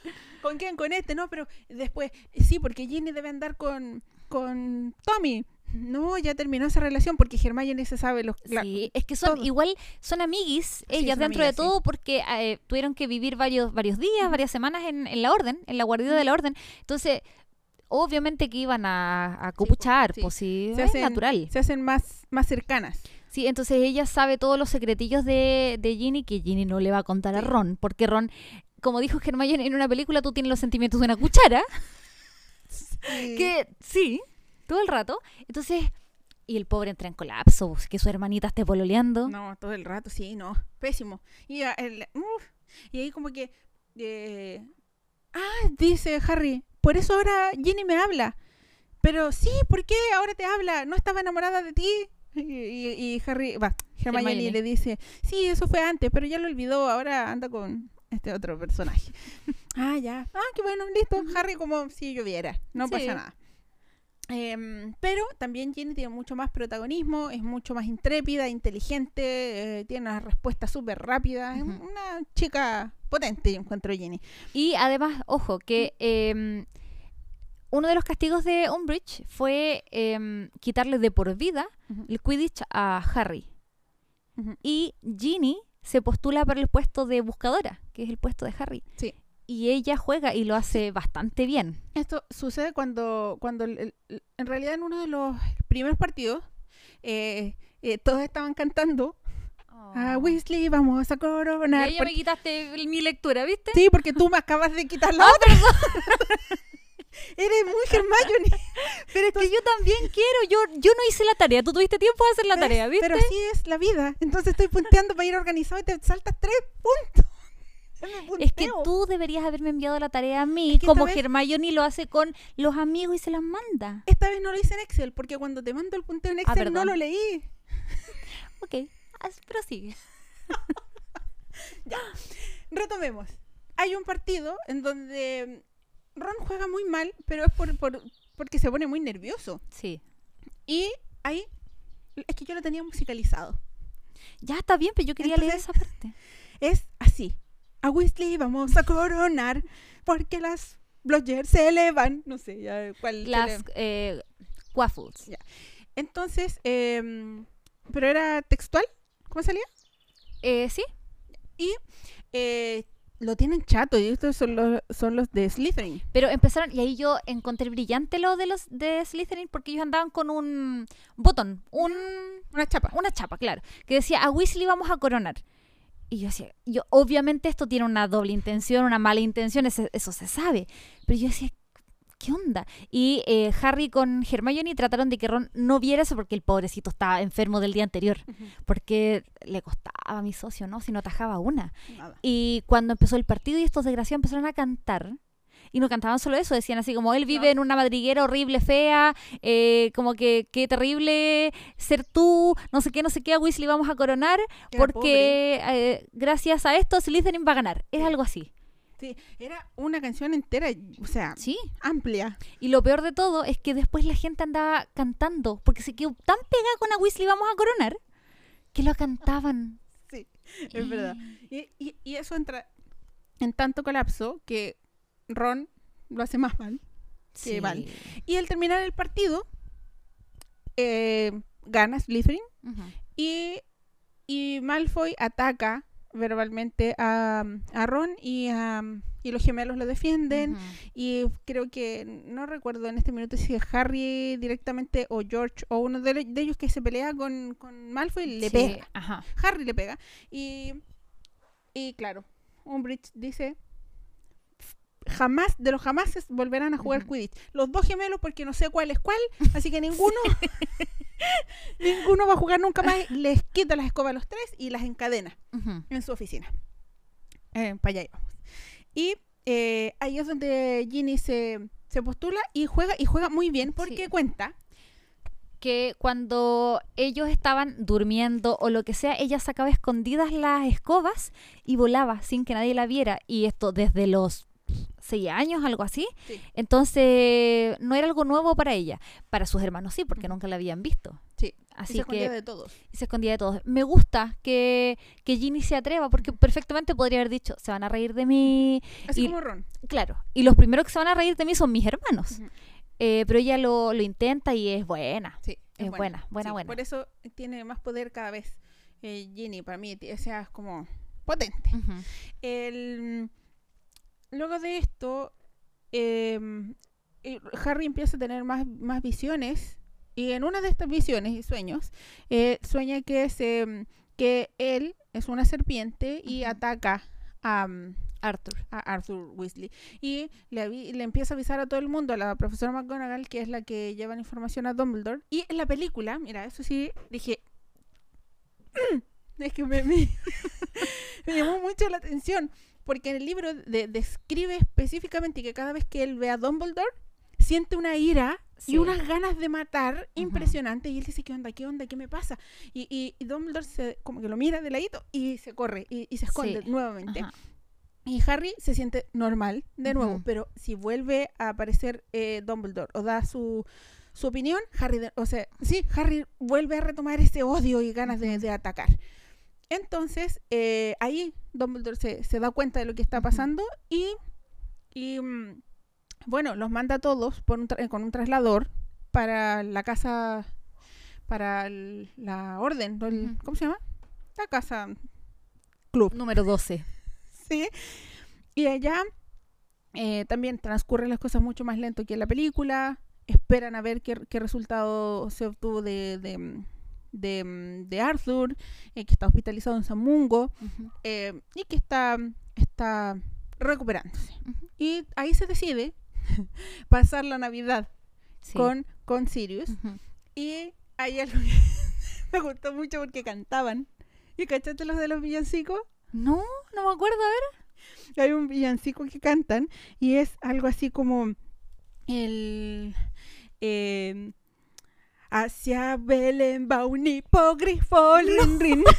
ser! ¿Con quién? Con este, no, pero después, sí, porque Ginny debe andar con, con Tommy. No, ya terminó esa relación porque Hermione se sabe los... la- Sí, es que son todo. igual, son amiguis ellas dentro amigas, de sí. todo porque eh, tuvieron que vivir varios, varios días, varias semanas en, en la orden, en la guardia de la orden. Entonces, obviamente que iban a, a sí. pues sí, Se es hacen- natural. se hacen más, más cercanas. Sí, entonces ella sabe todos los secretillos de, de Ginny que Ginny no le va a contar a. Ron, porque Ron, como dijo Hermione en una película, tú tienes los sentimientos de una cuchara, que sí, todo el rato. Entonces, y el pobre entra en colapso, pues, que su hermanita esté pololeando. No, todo el rato, sí, no. Pésimo. Y, el- y ahí como que... eh, ah, dice Harry, por eso ahora Ginny me habla. Pero sí, ¿por qué ahora te habla? ¿No estaba enamorada de ti? Y, y- y Harry, va, Hermione, Hermione. le dice, sí, eso fue antes, pero ya lo olvidó, ahora anda con este otro personaje. ah, ya. Ah, qué bueno, listo. Harry como si lloviera, no Sí. pasa nada. Em, pero también Ginny tiene mucho más protagonismo, es mucho más intrépida, inteligente, eh, tiene una respuesta súper rápida, es una chica potente, yo encuentro Ginny. Y además, ojo, que em, uno de los castigos de Umbridge fue em, quitarle de por vida el Quidditch a Harry. Y Ginny se postula para el puesto de buscadora, que es el puesto de Harry. Sí. Y ella juega y lo hace bastante bien. Esto sucede cuando, cuando el- el- el- en realidad en uno de los primeros partidos eh, eh, todos estaban cantando a Weasley, vamos a Y coronar. ahí ya porque- me quitaste mi lectura, ¿viste? Sí, porque tú me acabas de quitar la otra. Eres muy Hermione. Pero es que yo también quiero. Yo, yo no hice la tarea. Tú tuviste tiempo de hacer la tarea, ¿viste? Pero así es la vida. Entonces estoy punteando para ir organizado y te saltas tres puntos. Es que tú deberías haberme enviado la tarea a mí, Es que esta como vez- Hermione lo hace con los amigos y se las manda. Esta vez no lo hice en Excel, porque cuando te mando el punteo en Ah, Excel no lo leí. Ok, prosigue. Retomemos. Hay un partido en donde Ron juega muy mal, pero es por, por- porque se pone muy nervioso. Sí. Y ahí es que yo lo tenía musicalizado. Ya está bien, pero yo quería leer esa parte. Es así. A Weasley vamos a coronar porque las Blodgers se elevan. No sé ya cuál. Las eh, waffles. Ya. Entonces, em, pero era textual. ¿Cómo salía? Eh, sí. Y eh, lo tienen chato. Y estos son los, son los de Slytherin. Pero empezaron, y ahí yo encontré brillante lo de los de Slytherin porque ellos andaban con un botón, un, Una chapa. una chapa, claro, que decía a Weasley vamos a coronar. Y yo decía, yo, obviamente esto tiene una doble intención, una mala intención, eso se sabe. Pero yo decía, ¿qué onda? Y eh, Harry con Hermione trataron de que Ron no viera eso porque el pobrecito estaba enfermo del día anterior. Porque le costaba a mi socio, ¿no? Si no tajaba una. Nada. Y cuando empezó el partido y estos desgraciados empezaron a cantar. Y no cantaban solo eso, decían así como él vive No. en una madriguera horrible, fea, eh, como que qué terrible ser tú, no sé qué, no sé qué, a Weasley vamos a coronar, Era porque eh, gracias a esto Slytherin va a ganar. Es algo así. Sí, era una canción entera, o sea, Sí. amplia. Y lo peor de todo es que después la gente andaba cantando, porque se quedó tan pegada con a Weasley vamos a coronar, que lo cantaban. Sí, es verdad. Y, y- y eso entra en tanto colapso que Ron lo hace más mal. Qué mal. Y al terminar el partido, eh, gana Slytherin y, y Malfoy ataca verbalmente a, a Ron y, a- y los gemelos lo defienden. Y creo que, no recuerdo en este minuto si es Harry directamente o George o uno de, de ellos que se pelea con, con Malfoy le Sí, pega. Ajá. Harry le pega. Y, y claro, Umbridge dice, jamás, de los jamases volverán a jugar. Quidditch. Los dos gemelos porque no sé cuál es cuál, así que ninguno, ninguno va a jugar nunca más. Les quita las escobas a los tres y las encadena en su oficina. Eh, para allá íbamos. Y eh, ahí es donde Ginny se, se postula y juega, y juega muy bien porque Sí. cuenta. que cuando ellos estaban durmiendo o lo que sea, ella sacaba escondidas las escobas y volaba sin que nadie la viera. Y esto desde los seis años, algo así. Sí. Entonces, no era algo nuevo para ella. Para sus hermanos sí, porque nunca la habían visto. Sí, y Así se escondía que de todos. y se escondía de todos. Me gusta que, que Ginny se atreva, porque perfectamente podría haber dicho, se van a reír de mí. Así Y- como Ron. Claro, y los primeros que se van a reír de mí son mis hermanos. Eh, pero ella lo, lo intenta y es buena. Sí, Es buena, buena, buena. Por eso tiene más poder cada vez eh, Ginny, para mí, o sea, es como potente. El, luego de esto, em, eh, Harry empieza a tener más, más visiones y en una de estas visiones y sueños, eh, sueña que, se, que él es una serpiente y ataca a, mm, Arthur. a Arthur Weasley y le, le empieza a avisar a todo el mundo, a la profesora McGonagall, que es la que lleva la información a Dumbledore. Y en la película, mira, eso sí, dije... es que me, me- me llamó mucho la atención, porque en el libro de- describe específicamente que cada vez que él ve a Dumbledore, siente una ira Sí. y unas ganas de matar impresionantes. Y él dice, ¿qué onda? ¿Qué onda? ¿Qué me pasa? Y, y, y Dumbledore se, como que lo mira de ladito y se corre y, y se esconde Sí. nuevamente. Ajá. Y Harry se siente normal de nuevo, pero si vuelve a aparecer eh, Dumbledore o da su, su opinión, Harry, de- o sea, sí, Harry vuelve a retomar ese odio y ganas de atacar. Entonces, eh, ahí Dumbledore se, se da cuenta de lo que está pasando y, y, mm, bueno, los manda a todos por un tra- con un traslador para la casa, para el- la orden. ¿cómo se llama? La casa club. Número 12. Sí. Y allá eh, también transcurren las cosas mucho más lento que en la película. Esperan a ver qué, qué resultado se obtuvo de, de, de- de Arthur, eh, que está hospitalizado en San Mungo Ujú. eh, y que está, está recuperándose. Y ahí se decide pasar la Navidad Sí. con, con Sirius. Y hay algo que me gustó mucho porque cantaban. ¿Y cachaste los de los villancicos? No, no me acuerdo, a ver. hay un villancico que cantan y es algo así como el eh, hacia Belén va un hipogrifo rin, rin.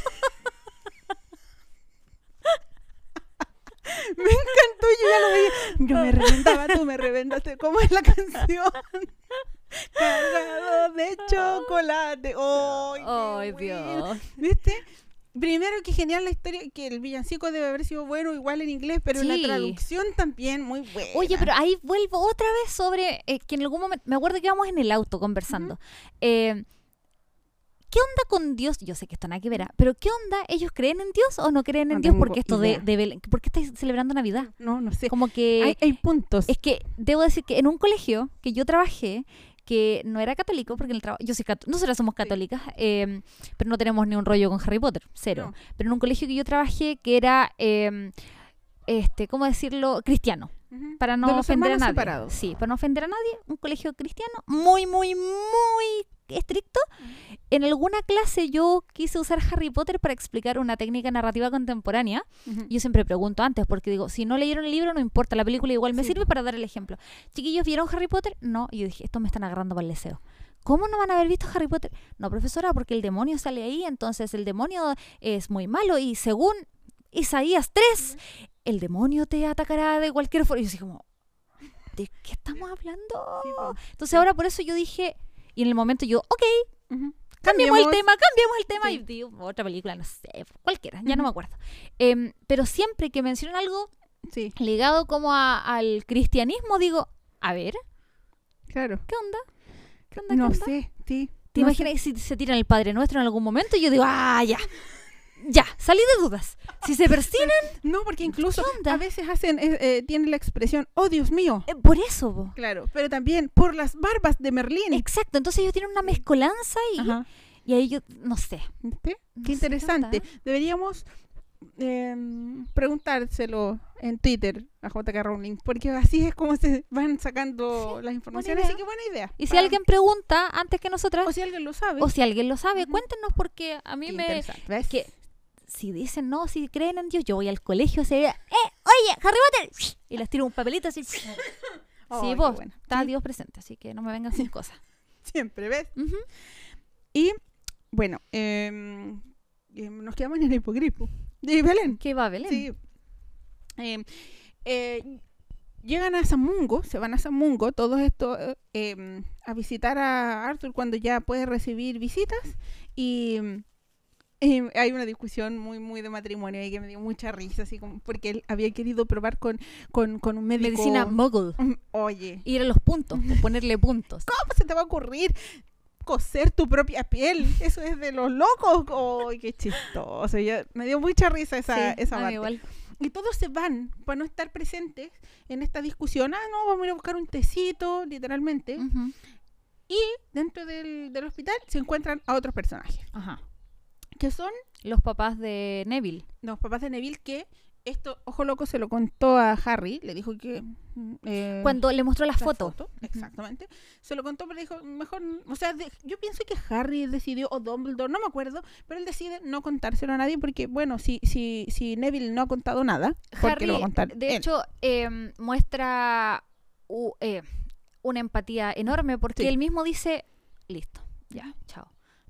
me encantó yo ya lo veía yo me reventaba tú me reventaste ¿cómo es la canción? cargado de chocolate ¡Ay, Ay, bueno! Dios. ¿Viste? Primero que genial la historia, que el villancico debe haber sido bueno igual en inglés, pero en Sí. la traducción también muy buena. Oye, pero ahí vuelvo otra vez sobre eh, que en algún momento, me acuerdo que íbamos en el auto conversando. Eh, ¿Qué onda con Dios? Yo sé que esto nada que ver, ¿ah? pero ¿qué onda? ¿Ellos creen en Dios o no creen en No Dios? Porque esto de, idea. de ¿Por qué estáis celebrando Navidad? No, no sé. Como que... hay, hay puntos. Es que debo decir que en un colegio que yo trabajé, que no era católico, porque en el trabajo, yo soy cat- nosotras somos católicas, eh, pero no tenemos ni un rollo con Harry Potter, cero. No. Pero en un colegio que yo trabajé que era eh, este, ¿cómo decirlo? Cristiano. Ujú. Para De no ofender a nadie. separados. Sí, para no ofender a nadie. Un colegio cristiano muy, muy, muy estricto. En alguna clase yo quise usar Harry Potter para explicar una técnica narrativa contemporánea. Ujú. Yo siempre pregunto antes, porque digo, si no leyeron el libro, no importa, la película igual me Sí, sirve para dar el ejemplo. Chiquillos, ¿vieron Harry Potter? No. Y yo dije, estos me están agarrando para el deseo. ¿Cómo no van a haber visto Harry Potter? No, profesora, porque el demonio sale ahí, entonces el demonio es muy malo y según Isaías 3, el demonio te atacará de cualquier forma. Y yo así como, ¿de qué estamos hablando? Entonces ahora por eso yo dije, y en el momento yo, ok, Ujú. cambiemos el tema, cambiemos el tema Sí. y digo, otra película, no sé, cualquiera, ya no me acuerdo. Em, pero siempre que mencionan algo Sí, ligado como a- al cristianismo, digo, a ver, claro. ¿qué onda? ¿Qué onda? ¿Qué No onda? sé, sí. ¿Te no imaginas si se tiran el Padre Nuestro en algún momento? Y yo digo, ah, ya, ya, salí de dudas. Si se persiguen. No, porque incluso ¿Qué a veces hacen, eh, eh, tienen la expresión, oh Dios mío. eh, por eso, po. Claro, pero también por las barbas de Merlín. Exacto, entonces ellos tienen una mezcolanza y, Ajá. y ahí yo, no sé. Sé, Qué interesante. Deberíamos em, preguntárselo en Twitter a JK Rowling, porque así es como se van sacando las informaciones. Así que buena idea. Y si Para- alguien pregunta antes que nosotras, o si alguien lo sabe, o si alguien lo sabe, Ujú. cuéntenos porque a mí qué me... interesante. ¿ves? que si dicen no, si creen en Dios, yo voy al colegio, se eh, oye, Harry Potter, y les tiro un papelito así. sí, vos, bueno. está Dios presente, así que no me vengan sin cosas. Siempre, ¿ves? Ujú. Y bueno, em, em, nos quedamos en el hipogrifo de Belén. ¿Qué va, Belén? Sí. Em, eh, llegan a Samungo, se van a Samungo, todos estos eh, a visitar a Arthur cuando ya puede recibir visitas y hay una discusión muy muy de matrimonio ahí que me dio mucha risa, así como porque él había querido probar con, con, con un médico. Medicina muggle. Mm, Oye, Ir a los puntos, pues, ponerle puntos. ¿cómo se te va a ocurrir coser tu propia piel? Eso es de los locos. ¡Ay, qué chistoso! Ya, me dio mucha risa esa, Sí, esa parte. igual. Y todos se van para no estar presentes en esta discusión. Ah, no, vamos a ir a buscar un tecito, literalmente. Y dentro del, del hospital se encuentran a otros personajes, Ajá. Que son Los papás de Neville. los papás de Neville, que esto, Ojo Loco, se lo contó a Harry. Le dijo que... mm, eh, Cuando le mostró las la fotos. foto, Exactamente. Se lo contó, pero le dijo, mejor... O sea, de- yo pienso que Harry decidió, o Dumbledore, no me acuerdo, pero él decide no contárselo a nadie porque, bueno, si, si, si Neville no ha contado nada, ¿por qué lo va a contar de él? hecho, em, muestra u- eh, una empatía enorme porque Sí. él mismo dice, listo, ya, chao.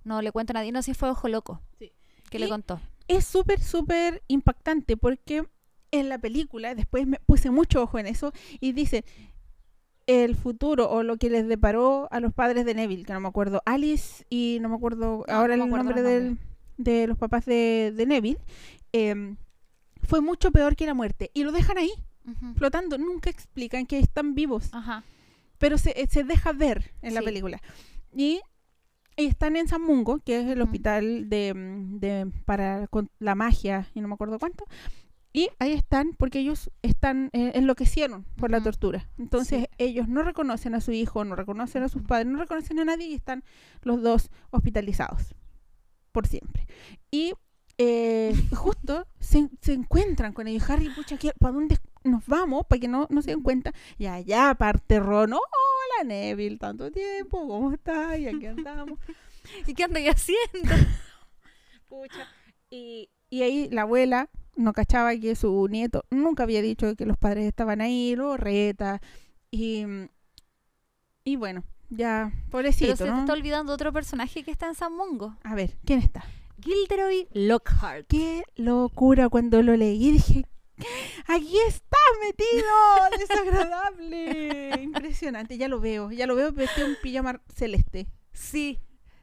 No le cuento a nadie, no sé si fue ojo loco. Sí. que le contó? es súper, súper impactante porque en la película, después me puse mucho ojo en eso, y dice el futuro o lo que les deparó a los padres de Neville, que no me acuerdo, Alice y no me acuerdo No, ahora no me el nombre del- de los papás de, de Neville, em, fue mucho peor que la muerte. Y lo dejan ahí, flotando. Nunca explican que están vivos, Ajá. pero se, eh, se deja ver en la película. Y están en San Mungo, que es el hospital de, mm, de- para con la magia y no me acuerdo cuánto. Y ahí están porque ellos están eh, enloquecieron por la tortura. Entonces Sí. ellos no reconocen a su hijo, no reconocen a sus padres, no reconocen a nadie y están los dos hospitalizados por siempre. Y eh, justo se, se encuentran con ellos. Harry, pucha, ¿qué- ¿para dónde nos vamos? Para que no, no se den cuenta. Y allá parte Ron. Hola Neville, tanto tiempo, ¿cómo estás? Y aquí andamos. ¿Y qué andan haciendo? Pucha. Y, y ahí la abuela no cachaba que su nieto nunca había dicho que los padres estaban ahí, lo reta. Y, y bueno, ya, pobrecito, Pero se te está olvidando otro personaje que está en San Mongo. A ver, ¿quién está? Gilderoy Lockhart. Qué locura cuando lo leí. Dije, aquí está metido, desagradable. Impresionante, ya lo veo, ya lo veo vestido un pijama celeste. Sí.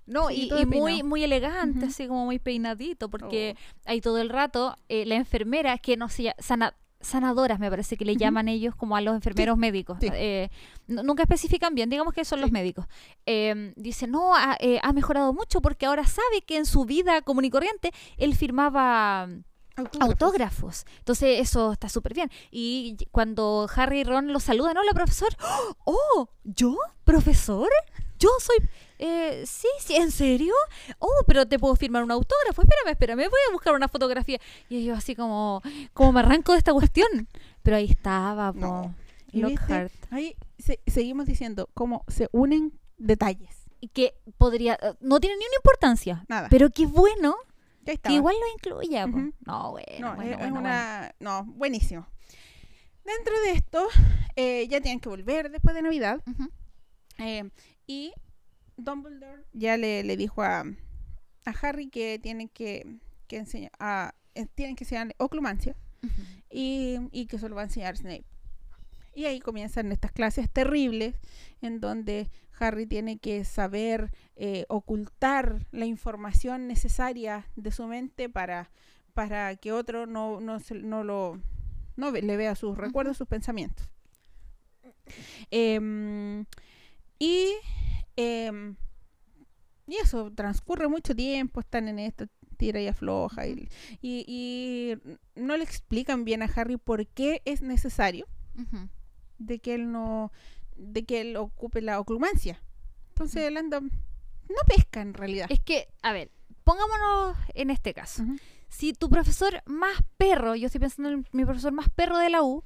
No, Sí, y, muy, muy elegante, así como muy peinadito, porque Oh. hay todo el rato eh, la enfermera, que no sé, sana- sanadoras me parece que le llaman ellos como a los enfermeros médicos. sí. eh, nunca especifican bien, digamos que son los médicos. Eh, dice, no, ha, eh, ha mejorado mucho porque ahora sabe que en su vida común y corriente él firmaba autógrafos. Entonces eso está súper bien. Y cuando Harry y Ron lo saludan, hola profesor, ¡oh! ¿Yo? ¿Profesor? Yo soy... Eh, sí, sí, ¿en serio? Oh, pero te puedo firmar un autógrafo. Espérame, espérame, voy a buscar una fotografía. Y yo así como, como me arranco de esta cuestión. Pero ahí estaba. No. Lockhart. Ahí se- seguimos diciendo cómo se unen detalles. Y que podría... No tiene ni una importancia. Nada. Pero qué bueno que igual lo incluya. No, bueno, No, bueno, es, es bueno, bueno. una... No, buenísimo. Dentro de esto, eh, ya tienen que volver después de Navidad. Eh, y Dumbledore ya le, le dijo a, a Harry que tienen que, que enseñar... A, eh, tienen que enseñarle oclumancia. Y, y que eso lo va a enseñar Snape. Y ahí comienzan estas clases terribles en donde Harry tiene que saber eh, ocultar la información necesaria de su mente para, para que otro no, no, se- no lo no le vea sus recuerdos, sus pensamientos. Em, y, em, y eso, transcurre mucho tiempo, están en esta tira y afloja y, y, y no le explican bien a Harry por qué es necesario de que él no de que él ocupe la oclumancia. Entonces él anda no pesca en realidad. Es que, a ver, pongámonos en este caso. Si tu profesor más perro, yo estoy pensando en mi profesor más perro de la U,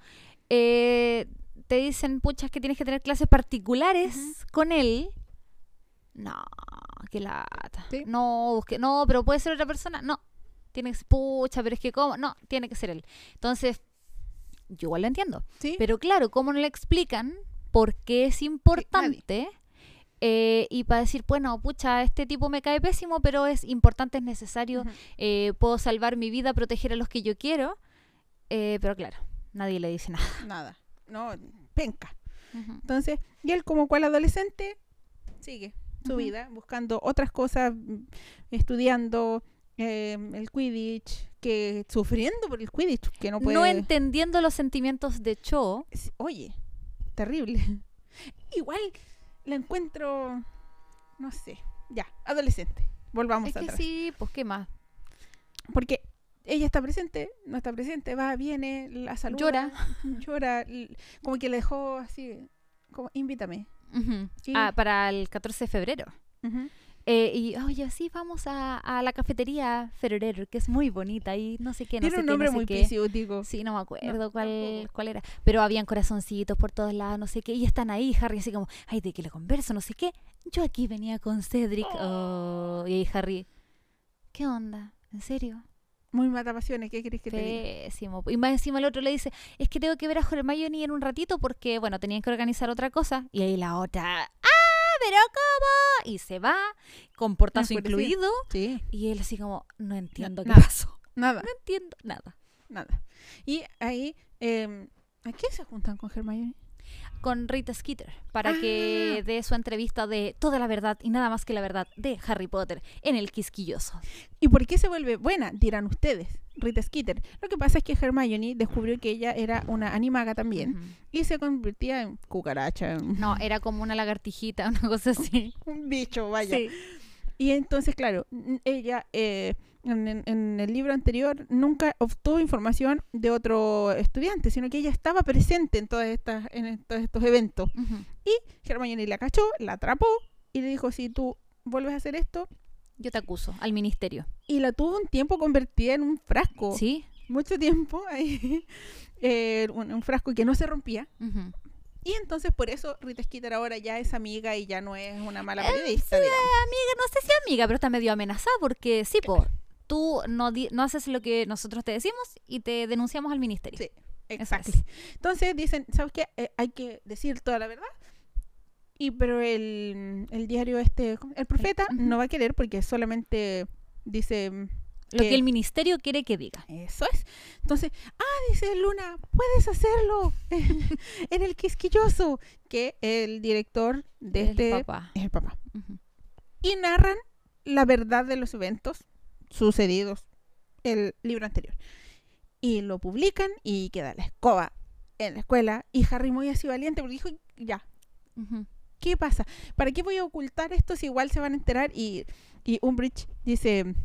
eh, te dicen, puchas, que tienes que tener clases particulares con él. No, qué lata. Sí. No, busque, no, pero puede ser otra persona. No, tiene que ser, pucha, pero es que cómo. No, tiene que ser él. Entonces, yo igual lo entiendo. ¿Sí? Pero claro, ¿cómo no le explican por qué es importante? Eh, y para decir, bueno, pucha, este tipo me cae pésimo, pero es importante, es necesario, eh, puedo salvar mi vida, proteger a los que yo quiero. Eh, pero claro, nadie le dice nada. Nada. No, penca. Entonces, y él como cual adolescente sigue su vida buscando otras cosas, estudiando eh, el Quidditch, que sufriendo por el Quidditch, que no puede No entendiendo los sentimientos de Cho. Oye, terrible. Igual la encuentro, no sé, ya, adolescente. Volvamos Es que sí, pues qué más. Porque ella está presente, no está presente, va, viene, la saluda. Llora. Llora, como que le dejó así, como, invítame. Sí. Ah, para el 14 de febrero. Ujú. Eh, y oye, sí, vamos a, a la cafetería Ferrer, que es muy bonita y no sé qué, no Tiene sé un qué, nombre no sé muy qué. pisiútico. Sí, no me acuerdo No, cuál, cuál era. Pero habían corazoncitos por todos lados, no sé qué. Y están ahí, Harry así como, ay, de que le converso, no sé qué. Yo aquí venía con Cedric. oh, Y ahí Harry, ¿qué onda? ¿En serio? Muy matapasiones, ¿qué querés que te diga? Y más encima el otro le dice, es que tengo que ver a Hermione en un ratito porque, bueno, tenían que organizar otra cosa. Y ahí la otra, ¡ah, pero cómo! Y se va, con portazo Enfurecida. incluido. Sí, Y él así como, no entiendo qué nada. pasó. nada, No entiendo nada. nada. Y ahí, eh, ¿a qué se juntan con Hermione? Con Rita Skeeter para Ah. que dé su entrevista de toda la verdad y nada más que la verdad de Harry Potter en el quisquilloso. ¿Y por qué se vuelve buena? Dirán ustedes, Rita Skeeter. Lo que pasa es que Hermione descubrió que ella era una animaga también y se convertía en cucaracha, No, era como una lagartijita, una cosa así. un bicho, vaya. Sí. Y entonces, claro, ella eh, en, en- el libro anterior nunca obtuvo información de otro estudiante, sino que ella estaba presente en todas estas, en todos estos eventos. Ujú. Hermione la cachó, la atrapó y le dijo, si tú vuelves a hacer esto, Yo te acuso al ministerio. y la tuvo un tiempo convertida en un frasco. ¿Sí? Mucho tiempo ahí, eh, un, un frasco que no se rompía. Ujú. Y entonces por eso Rita Skeeter ahora ya es amiga y ya no es una mala Eh, periodista, sí, digamos. amiga, no sé si amiga, pero está medio amenazada porque sí, po, tú no, di- no haces lo que nosotros te decimos y te denunciamos al ministerio. Sí, exacto. es. Entonces dicen, ¿sabes qué? Eh, hay que decir toda la verdad. Y pero el, el diario este, el profeta, no va a querer porque solamente dice Lo que- que el ministerio quiere que diga. eso es. Entonces, ah, dice Luna, puedes hacerlo en el quisquilloso, que el director de El este papá. es el papá. Y narran la verdad de los eventos sucedidos el libro anterior. Y lo publican y queda la escoba en la escuela. Y Harry muy así valiente porque dijo, ya. ¿qué pasa? ¿Para qué voy a ocultar esto si igual se van a enterar? Y, y Umbridge dice,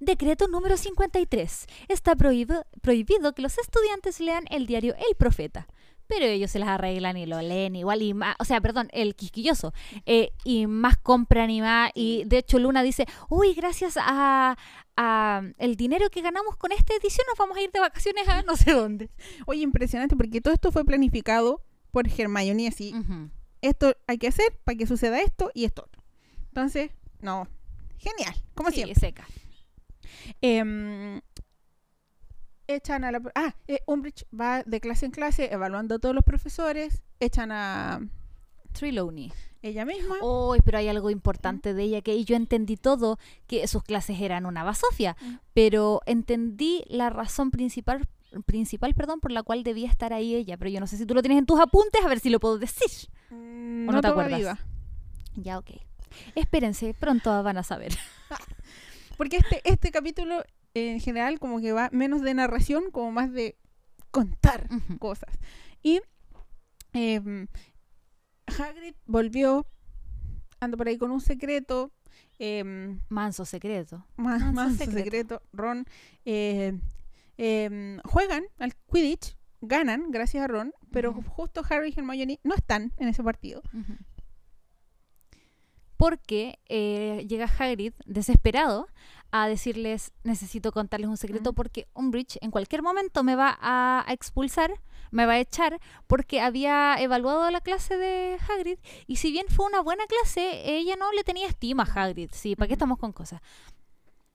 Decreto número 53. Está prohibido, prohibido que los estudiantes lean el diario El Profeta. Pero ellos se las arreglan y lo leen igual y más, o sea, perdón, el quisquilloso, eh, y más compran y más, y de hecho Luna dice, uy, gracias a, a el dinero que ganamos con esta edición nos vamos a ir de vacaciones a no sé dónde. Oye, impresionante porque todo esto fue planificado por Hermione así. Esto hay que hacer para que suceda esto y esto. Entonces, no, genial, como Sí, siempre. seca. Em, echan a la... Ah, eh, Umbridge va de clase en clase evaluando a todos los profesores, echan a Trelawney. ella misma. Uy, pero hay algo importante de ella que yo entendí todo, que sus clases eran una basofia, Mm. pero entendí la razón principal principal, perdón, por la cual debía estar ahí ella, pero yo no sé si tú lo tienes en tus apuntes, a ver si lo puedo decir. Mm, ¿O no te acuerdas? Ya, ok. Espérense, pronto van a saber. Porque este, este capítulo en general como que va menos de narración, como más de contar cosas. Y em, Hagrid volvió, anda por ahí con un secreto, em, Manso secreto. Manso secreto. secreto. Ron, eh, em, juegan al Quidditch, ganan gracias a Ron, pero justo Harry y Hermione no están en ese partido. Porque eh, llega Hagrid desesperado a decirles necesito contarles un secreto porque Umbridge en cualquier momento me va a, a expulsar, me va a echar porque había evaluado la clase de Hagrid y si bien fue una buena clase, ella no le tenía estima a Hagrid. Sí, ¿para qué estamos con cosas?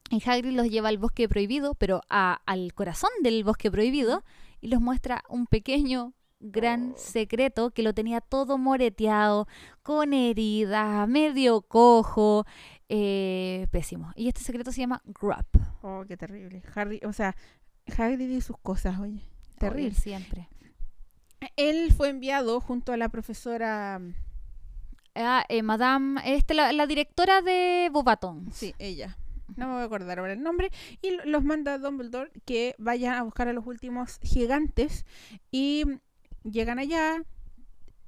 Y Hagrid los lleva al bosque prohibido, pero a- al corazón del bosque prohibido y los muestra un pequeño gran Oh. secreto que lo tenía todo moreteado, con heridas, medio cojo, eh, pésimo. Y este secreto se llama Grub. Oh, qué terrible. Harry, o sea, Hagrid y sus cosas, oye. Terrible. Oye, siempre. Él fue enviado junto a la profesora, Ah, eh, Madame, este, la, la directora de Bobatón. sí, ella. No me voy a acordar ahora el nombre. Y lo- los manda a Dumbledore que vayan a buscar a los últimos gigantes. Y llegan allá.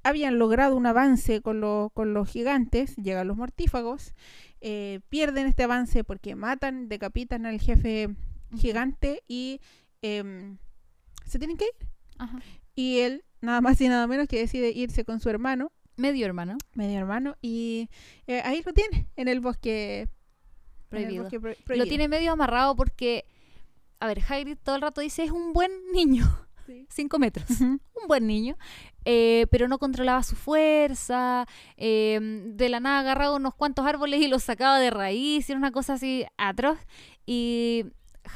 Habían logrado un avance con, lo- con los gigantes. Llegan los mortífagos. eh, pierden este avance porque matan, decapitan al jefe gigante. Y em, se tienen que ir. Ajá. Y él, nada más y nada menos que decide irse con su hermano. Medio hermano. medio hermano y eh, ahí lo tiene en el bosque el Prohibido. bosque pro- Lo tiene medio amarrado porque, a ver, Hagrid todo el rato dice es un buen niño. Sí. Cinco metros. Un buen niño, eh, pero no controlaba su fuerza, eh, de la nada agarraba unos cuantos árboles y los sacaba de raíz, era una cosa así atroz, y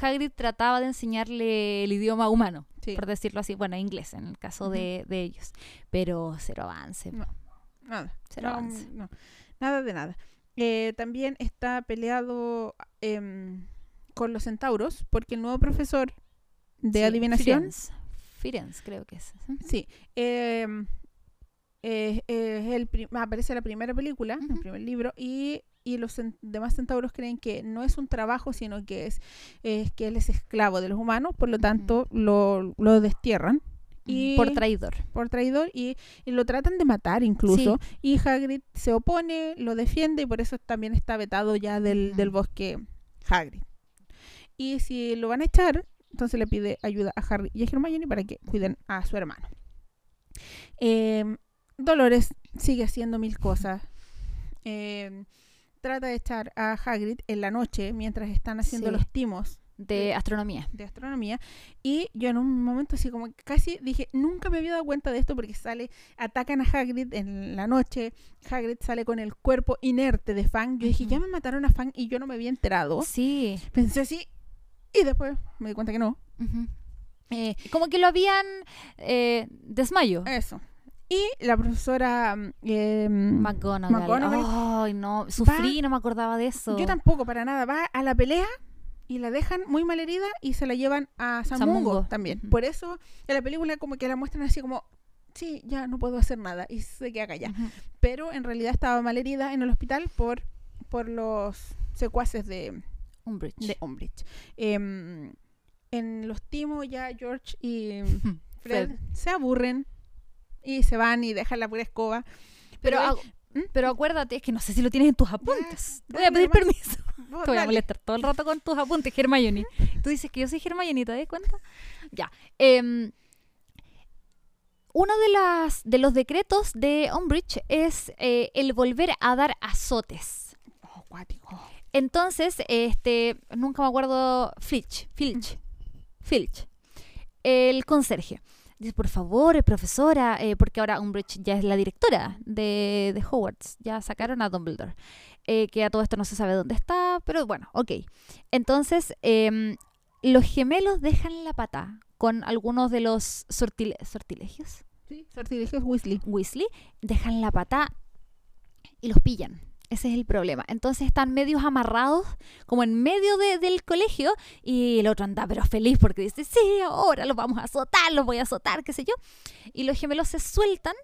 Hagrid trataba de enseñarle el idioma humano, Sí, por decirlo así, bueno, inglés en el caso de, de ellos, pero cero avance. No. nada Cero no, avance. no, nada de nada Eh, también está peleado em, con los centauros porque el nuevo profesor de Sí, adivinación Firenze. Firenze, creo que es. ¿sí? sí em, eh, es el aparece la primera película en el Ujú. primer libro y y los demás centauros creen que no es un trabajo, sino que es, es que él es esclavo de los humanos, por lo tanto lo, lo destierran. Y Por traidor. por traidor y, y lo tratan de matar incluso. Y Hagrid se opone, lo defiende y por eso también está vetado ya del, Ujú. del bosque Hagrid. Y si lo van a echar, entonces le pide ayuda a Harry y a Hermione para que cuiden a su hermano. Em, Dolores sigue haciendo mil cosas. Em, trata de echar a Hagrid en la noche mientras están haciendo Sí. los timos De astronomía. de astronomía y yo en un momento así como casi dije nunca me había dado cuenta de esto porque sale atacan a Hagrid en la noche Hagrid sale con el cuerpo inerte de Fang yo dije ya me mataron a Fang y yo no me había enterado Sí. pensé así y después me di cuenta que no. Eh, como que lo habían eh, desmayo. eso y la profesora mm, eh, McGonagall. McGonagall. Ay, no, sufrí, no me acordaba de eso. yo tampoco para nada va a la pelea y la dejan muy mal herida y se la llevan a San, San Mungo Mungo. también. Por eso en la película como que la muestran así como, sí, ya no puedo hacer nada y se queda callada. Ujú. Pero en realidad estaba mal herida en el hospital por, por los secuaces de, Umbridge. de Umbridge. Em, en los timos ya George y Fred, Fred. se aburren y se van y dejan la pura escoba. Pero, Pero, ¿Mm? pero acuérdate, es que no sé si lo tienes en tus apuntes. Te voy a pedir permiso. vos Te voy a molestar todo el rato con tus apuntes, Hermione. Tú dices que yo soy Hermione, ¿te das cuenta? Ya. em, uno de, las, de los decretos de Umbridge es eh, el volver a dar azotes. Oh, cuático. Entonces, este, nunca me acuerdo, Filch, Filch, Filch, el conserje. Dice, por favor, profesora, eh, porque ahora Umbridge ya es la directora de, de Hogwarts, ya sacaron a Dumbledore, eh, que a todo esto no se sabe dónde está, pero bueno, ok. Entonces, em, los gemelos dejan la pata con algunos de los sortile- sortilegios, Sí, sortilegios Weasley. Weasley, dejan la pata y los pillan. Ese es el problema. Entonces están medios amarrados, como en medio de- del colegio, y el otro anda pero feliz porque dice, sí, ahora los vamos a azotar, los voy a azotar, qué sé yo. Y los gemelos se sueltan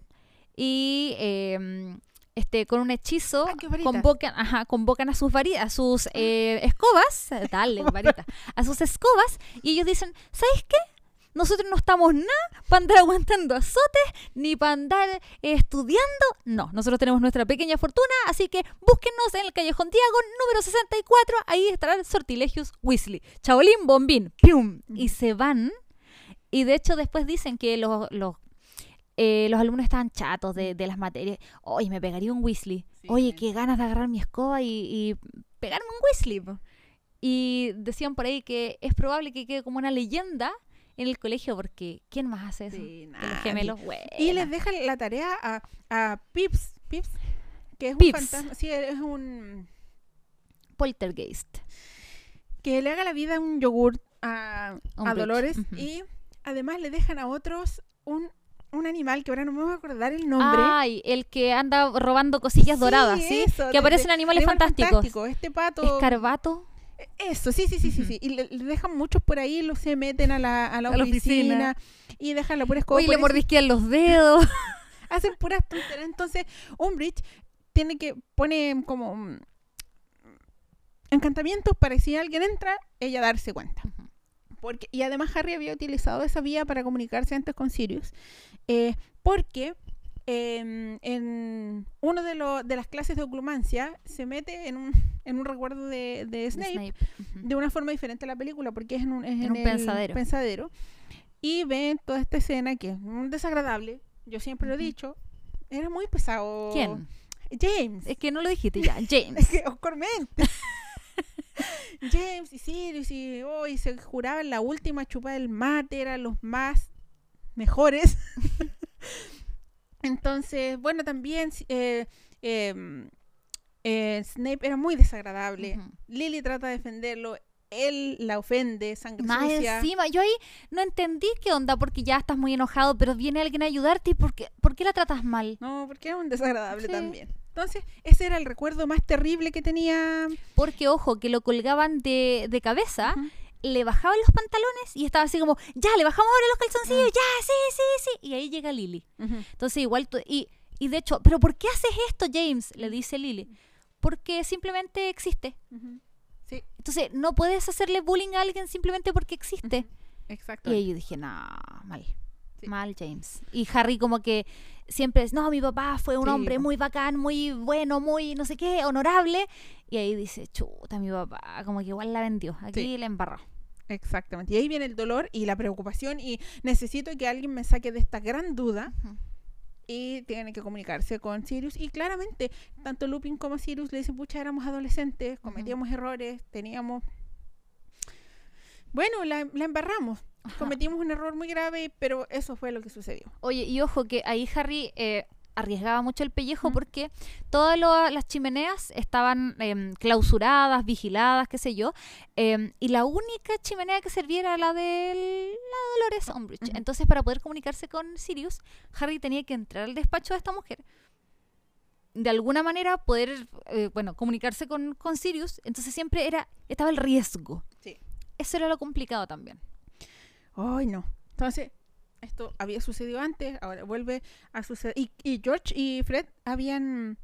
y eh, este, con un hechizo Ah, varitas. convocan, ajá, convocan a sus, vari- a sus eh, escobas, dale, varita, a sus escobas, y ellos dicen, ¿sabes qué? Nosotros no estamos nada para andar aguantando azotes ni para andar eh, estudiando. No, nosotros tenemos nuestra pequeña fortuna, así que búsquenos en el Callejón Diagon número 64. Ahí estarán Sortilegios Weasley. Chabolín, bombín, pium. Y se van. Y de hecho después dicen que los, los, eh, los alumnos estaban chatos de, de las materias. Oye, me pegaría un Weasley. Sí. Oye, qué ganas de agarrar mi escoba y, y pegarme un Weasley. po". Y decían por ahí que es probable que quede como una leyenda en el colegio porque ¿quién más hace eso? Sí, los gemelos. Y les dejan la tarea a, a Pips, Pips, que es Pips. un fantasma, sí, es un Poltergeist. que le haga la vida un yogur a, a Umbridge, Dolores y además le dejan a otros un, un animal que ahora no me voy a acordar el nombre. Ay, el que anda robando cosillas Sí, doradas, ¿sí? eso, que de- aparecen animales Animal fantásticos. fantástico, Este pato. Escarbato. Eso, sí, sí, sí, sí, sí. Y le, le dejan muchos por ahí, los se meten a la, a la A la oficina, y dejan la pura escoba. Por le eso mordisquean los dedos. Hacen puras tonterías. Entonces, Umbridge tiene que pone como mm, encantamientos para que si alguien entra, ella darse cuenta. Porque, y además Harry había utilizado esa vía para comunicarse antes con Sirius. eh, porque em, en uno de, de las clases de oclumancia se mete en un, en un recuerdo de, de Snape, de una forma diferente a la película, porque es en un, es En en un el pensadero. pensadero. Y ven toda esta escena que es desagradable. Yo siempre lo he dicho. Era muy pesado. ¿Quién? James. Es que no lo dijiste ya. James. Es que Oscar. James y Sirius y hoy se juraban la última chupa del mate, eran los más mejores. Entonces, bueno, también eh, em, eh, Snape era muy desagradable. Lily trata de defenderlo, él la ofende, sangre Más sucia. encima, yo ahí no entendí qué onda porque ya estás muy enojado, pero viene alguien a ayudarte y ¿por qué, por qué la tratas mal? No, porque era un desagradable Sí. también. Entonces, ese era el recuerdo más terrible que tenía. Porque, ojo, que lo colgaban de, de cabeza. Le bajaban los pantalones y estaba así como, ya, le bajamos ahora los calzoncillos, ya, sí, sí, sí. Y ahí llega Lily. Entonces, igual, tú- y, y de hecho, ¿pero por qué haces esto, James? Le dice Lily. Porque simplemente existe. Sí, Entonces, no puedes hacerle bullying a alguien simplemente porque existe. exacto. Y ahí yo dije, no, mal. Sí. Mal, James. Y Harry como que siempre es, no, mi papá fue un Sí, hombre muy bacán, muy bueno, muy no sé qué, honorable. Y ahí dice, chuta, mi papá, como que igual la vendió. Aquí Sí. la embarró. Exactamente. Y ahí viene el dolor y la preocupación y necesito que alguien me saque de esta gran duda y tiene que comunicarse con Sirius. Y claramente, tanto Lupin como Sirius le dicen, pucha, éramos adolescentes, cometíamos errores, teníamos... Bueno, la, la embarramos. Ajá. Cometimos un error muy grave, pero eso fue lo que sucedió. Oye, y ojo que ahí Harry eh, arriesgaba mucho el pellejo porque todas lo- las chimeneas estaban em, clausuradas, vigiladas, qué sé yo. em, y la única chimenea que servía era la de la Dolores Umbridge. Entonces, para poder comunicarse con Sirius, Harry tenía que entrar al despacho de esta mujer. De alguna manera poder, eh, bueno, comunicarse con, con Sirius. Entonces siempre era, estaba el riesgo. Sí. Eso era lo complicado también. Ay, no. Entonces, esto había sucedido antes, ahora vuelve a suceder. Y, y George y Fred habían,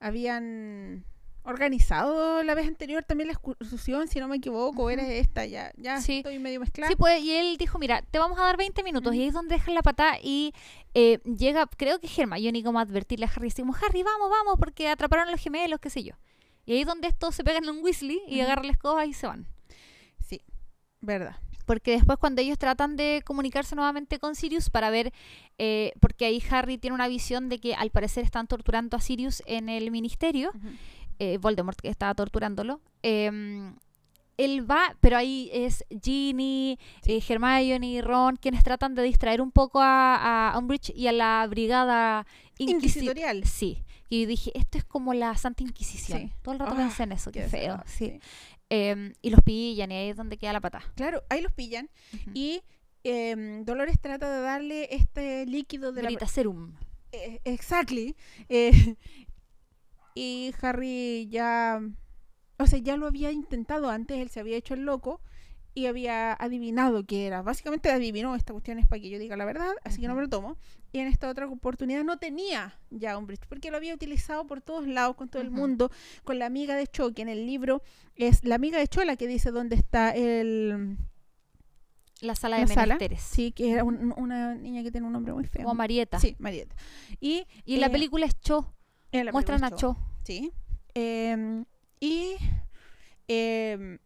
habían organizado la vez anterior también la excursión, si no me equivoco, Ujú. era esta, ya, ya Sí. estoy medio mezclada. Sí, pues, y él dijo, mira, te vamos a dar 20 minutos. Y ahí es donde dejan la patada y eh, llega, creo que Hermione como a advertirle a Harry, como, Harry, vamos, vamos, porque atraparon a los gemelos, qué sé yo. Y ahí es donde estos se pegan en un Weasley y agarran la escoba y se van. Sí, verdad. Porque después cuando ellos tratan de comunicarse nuevamente con Sirius para ver, eh, porque ahí Harry tiene una visión de que al parecer están torturando a Sirius en el ministerio, eh, Voldemort que estaba torturándolo, em, él va, pero ahí es Ginny, eh, Hermione, Ron, quienes tratan de distraer un poco a, a Umbridge y a la brigada inquisi- Inquisitorial. Sí, y dije, esto es como la Santa Inquisición. Sí. Todo el rato Ah, pensé en eso, qué, feo. Sí. Em, y los pillan y ahí es donde queda la pata. Claro, ahí los pillan y em, Dolores trata de darle este líquido de la... Veritaserum. Eh, exactly. Eh, y Harry ya... O sea, ya lo había intentado antes, él se había hecho el loco y había adivinado que era. Básicamente adivinó esta cuestión es para que yo diga la verdad, así que no me lo tomo. Y en esta otra oportunidad no tenía ya Umbridge, porque lo había utilizado por todos lados, con todo el mundo, con la amiga de Cho, que en el libro es la amiga de Cho la que dice dónde está el... La sala La de sala, menesteres. Sí, que era un- una niña que tiene un nombre muy feo. Como Marieta. Sí, Marieta. Y, Y la eh, película es Cho. la Muestran a Cho. Sí. Em, y, em,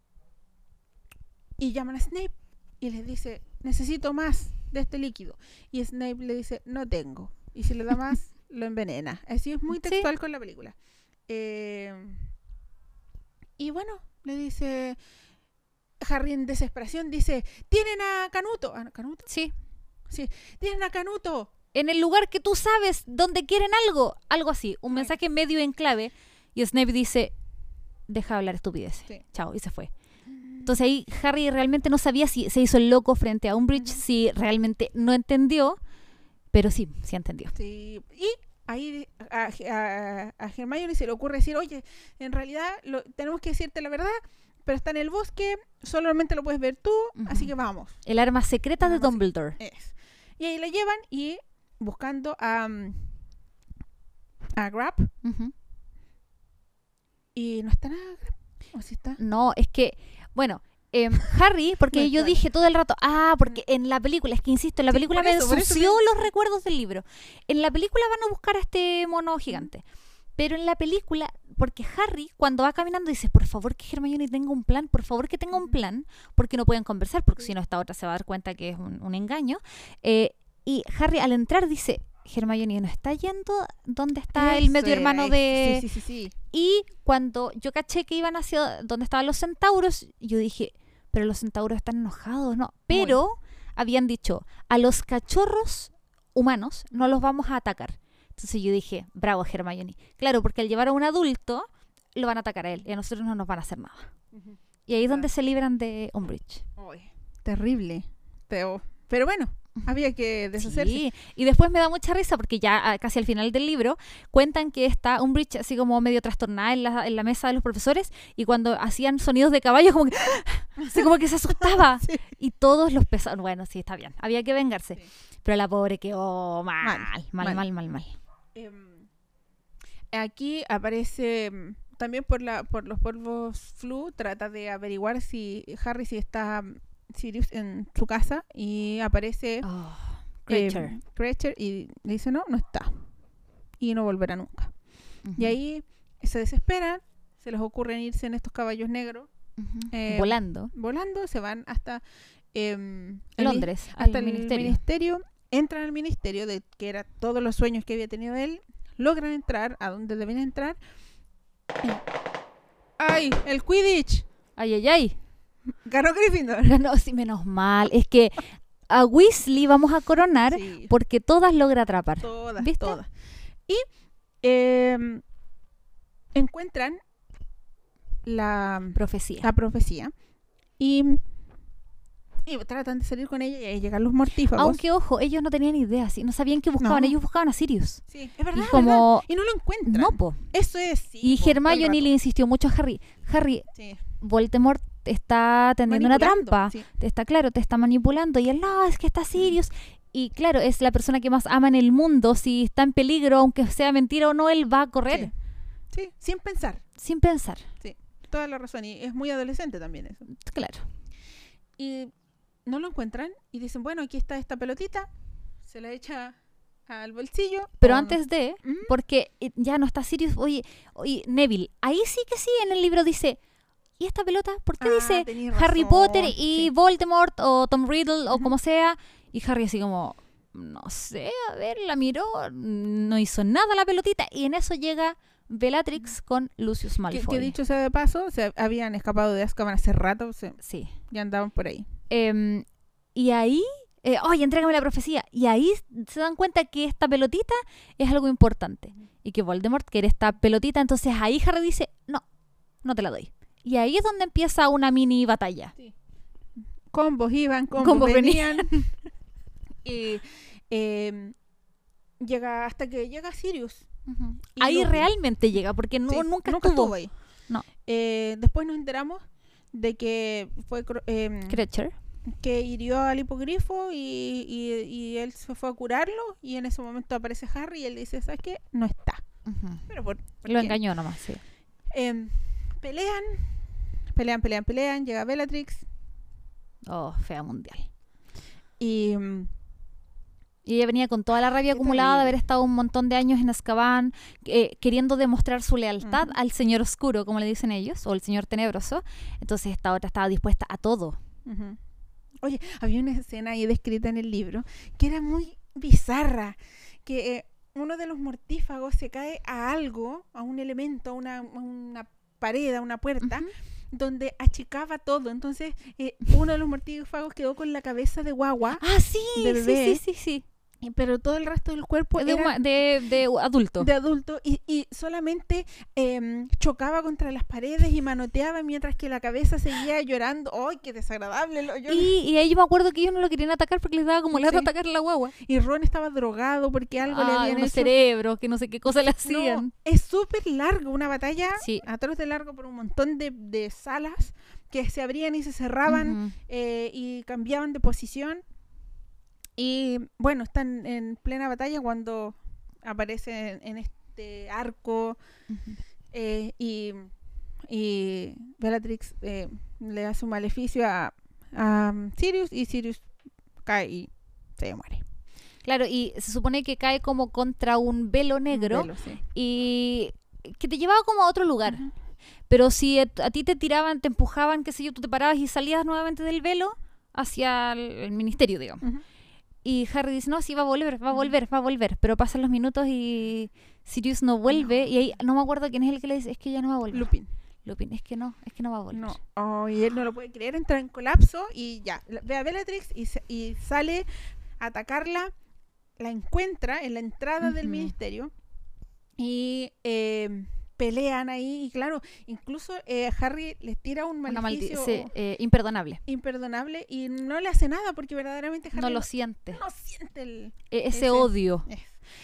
y llaman a Snape y les dice, necesito más de este líquido. Y Snape le dice, no tengo. Y si le da más, lo envenena. Así es muy Sí. textual con la película. Em, y bueno, le dice, Harry en desesperación dice, tienen a Canuto. ¿A Canuto? Sí. Sí, tienen a Canuto. En el lugar que tú sabes, donde quieren algo. Algo así. Un mensaje medio en clave. Y Snape dice, deja de hablar estupideces. Sí. Chao. Y se fue. Entonces ahí Harry realmente no sabía si se hizo el loco frente a Umbridge, si realmente no entendió. Pero sí, sí entendió. Sí, y ahí a, a, a Hermione se le ocurre decir, oye, en realidad lo, tenemos que decirte la verdad, pero está en el bosque, solamente lo puedes ver tú, así que vamos. El arma secreta de Arma Dumbledore. Es. Y ahí la llevan y buscando a, mm, a Grab, y no está nada Grab. ¿O sí está? No, es que, bueno, em, Harry, porque yo dije todo el rato, ah, porque en la película, es que insisto, en la Sí, película me ensució los recuerdos del libro. En la película van a buscar a este mono gigante. Pero en la película, porque Harry cuando va caminando dice, por favor que Hermione tenga un plan, por favor que tenga un plan, porque no pueden conversar, porque si no esta otra se va a dar cuenta que es un, un engaño. Eh, y Harry al entrar dice, Hermione no está yendo donde está el medio hermano de, Sí, sí, sí, sí. y cuando yo caché que iban hacia donde estaban los centauros, yo dije, pero los centauros están enojados, ¿no? Pero habían dicho, a los cachorros humanos no los vamos a atacar. Entonces yo dije, bravo Hermione. Claro, porque al llevar a un adulto, lo van a atacar a él y a nosotros no nos van a hacer nada. Y ahí es donde se libran de Umbridge. Terrible. Pero, pero bueno, había que deshacerse. Sí, y después me da mucha risa porque ya ah, casi al final del libro cuentan que está Umbridge así como medio trastornada en la, en la mesa de los profesores y cuando hacían sonidos de caballo como que, así como que se asustaba Sí. y todos los pesados, bueno, sí, está bien, había que vengarse, Sí. pero la pobre quedó mal, mal, mal, mal. mal, mal. Em, aquí aparece em, también por la por los polvos flu trata de averiguar si Harry si está em, Sirius en su casa y aparece Oh, em, Creature. Creature y le dice no no está y no volverá nunca Ujú, y ahí se desesperan se les ocurre irse en estos caballos negros ujú. eh, volando. volando se van hasta el mi- Londres, hasta el ministerio. ministerio. entran al ministerio de que era todos los sueños que había tenido él logran entrar a donde deben entrar ay el Quidditch Ay, ay, ay. Ganó Gryffindor Ganó, sí, menos mal. Es que a Weasley vamos a coronar Sí, porque todas logra atrapar. todas ¿viste? todas y em, encuentran la, Profecía. la profecía y, y tratan de salir con ella y ahí llegan los mortífagos Aunque, ojo, ellos no tenían idea, ¿sí? no sabían qué buscaban. No. Ellos buscaban a Sirius. sí es verdad, y es como- verdad. y no lo encuentran No, po. eso es sí, y Hermione le insistió mucho a Harry. Harry, Sí. Voldemort está tendiendo una trampa. sí. Te está claro, te está manipulando. Y él, no, es que está Sirius. Y claro, es la persona que más ama en el mundo. Si está en peligro, aunque sea mentira o no, él va a correr. Sí, sin pensar. Sin pensar. Toda la razón. Y es muy adolescente también eso. Claro. Y no lo encuentran y dicen, bueno, aquí está esta pelotita. Se la echa al bolsillo. Pero no. antes de, porque eh, ya no está Sirius, oye, oye, Neville, ahí sí que sí, en el libro dice, ¿y esta pelota? ¿Por qué Ah, dice Harry Potter y sí. Voldemort o Tom Riddle o como sea? Y Harry así como, no sé, a ver, la miró, no hizo nada la pelotita. Y en eso llega Bellatrix con Lucius Que, Malfoy. que dicho sea de paso, se habían escapado de Azkaban hace rato, Sí. ya andaban por ahí. Em, y ahí, eh, oye, entrégame la profecía. Y ahí se dan cuenta que esta pelotita es algo importante. Y que Voldemort quiere esta pelotita. Entonces ahí Harry dice, no, no te la doy. Y ahí es donde empieza una mini batalla. Combos iban, combos, Combos venían. y eh, llega hasta que llega Sirius. Ahí realmente llega, porque no, Sí, nunca, estuvo. ahí. No. Eh, después nos enteramos de que fue em, Creature. que hirió al hipogrifo y, y, y él se fue a curarlo y en ese momento aparece Harry y él dice, ¿sabes qué? No está. Pero por, ¿por Lo qué? engañó nomás, sí. Em, pelean, pelean, pelean, pelean, llega Bellatrix Oh, fea mundial. y Y ella venía con toda la rabia acumulada de haber estado un montón de años en Azkaban, eh, queriendo demostrar su lealtad Ujú. al señor oscuro, como le dicen ellos, o el señor tenebroso. Entonces esta otra estaba dispuesta a todo. Ujú. Oye, había una escena ahí descrita en el libro que era muy bizarra, que eh, uno de los mortífagos se cae a algo, a un elemento, a una, a una pared, a una puerta, Ujú. Donde achicaba todo. Entonces, eh, uno de los mortífagos quedó con la cabeza de guagua, Ah, sí, de sí, bebé. sí, sí, sí. Pero todo el resto del cuerpo De, era de, de adulto. de adulto y, y solamente em, chocaba contra las paredes y manoteaba mientras que la cabeza seguía llorando. ¡Ay, qué desagradable! Yo- Y, y ahí yo me acuerdo que ellos no lo querían atacar porque les daba como lata Sí. atacar a la guagua. y Ron estaba drogado porque algo le Ah, habían unos hecho. cerebros, que no sé qué cosa le No, hacían. es súper largo, una batalla Sí. atroz de largo por un montón de, de salas que se abrían y se cerraban eh, y cambiaban de posición. Y bueno, están en plena batalla cuando aparece en, este arco eh, y, y Bellatrix eh, le hace un maleficio a, a Sirius y Sirius cae y se muere. Claro, y se supone que cae como contra un velo negro Velo, sí. y que te llevaba como a otro lugar. Pero si a, ti te tiraban, te empujaban, qué sé yo, tú te parabas y salías nuevamente del velo hacia el, el ministerio, digamos. Y Harry dice, no, sí, va a volver, va a volver, va a volver. Pero pasan los minutos y Sirius no vuelve. Y ahí no me acuerdo quién es el que le dice, es que ya no va a volver. Lupin. Lupin, es que no, es que no va a volver. No, oh, y él no lo puede creer, entra en colapso y ya, ve a Bellatrix y, sale a atacarla, la encuentra en la entrada del ministerio y eh, pelean ahí y claro, incluso eh, Harry les tira un maleficio sí, eh, imperdonable. imperdonable y no le hace nada porque verdaderamente Harry No lo siente. no siente el... E- ese, ese- odio. es-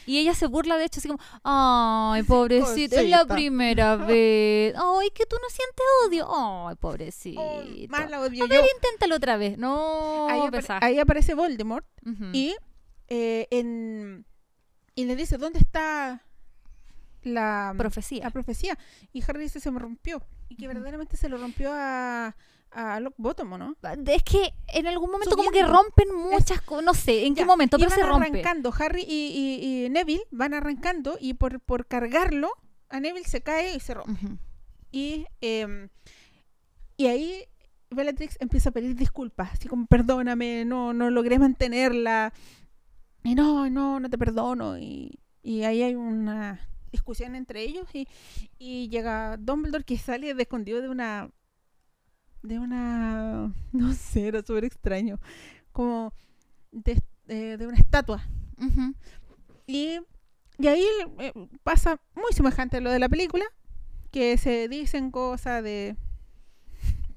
Y ella se burla, de hecho, así como, ay, pobrecito, es la primera vez. Ay, que tú no sientes odio. Ay, pobrecito. oh, más la odio A ver, yo. inténtalo otra vez. No, Ahí, apare- pesar. ahí aparece Voldemort. Y, eh, en, y le dice, ¿dónde está la Profecía. la profecía? Y Harry dice, se me rompió. Y que verdaderamente se lo rompió a, a Lockbottom, ¿o no? Es que en algún momento como que Subiendo. rompen muchas cosas, no sé en qué Ya, momento, pero se rompe. arrancando, Harry y, y- y Neville van arrancando y por, por cargarlo, a Neville se cae y se rompe. Y, em, y ahí Bellatrix empieza a pedir disculpas, así como perdóname, no, no logré mantenerla. Y no, no, no te perdono. Y, y ahí hay una discusión entre ellos y, y llega Dumbledore que sale de escondido de una... De una... No sé, era súper extraño. Como de, de- de una estatua. Ujú. Y, y ahí eh, pasa muy semejante a lo de la película, que se dicen cosas de...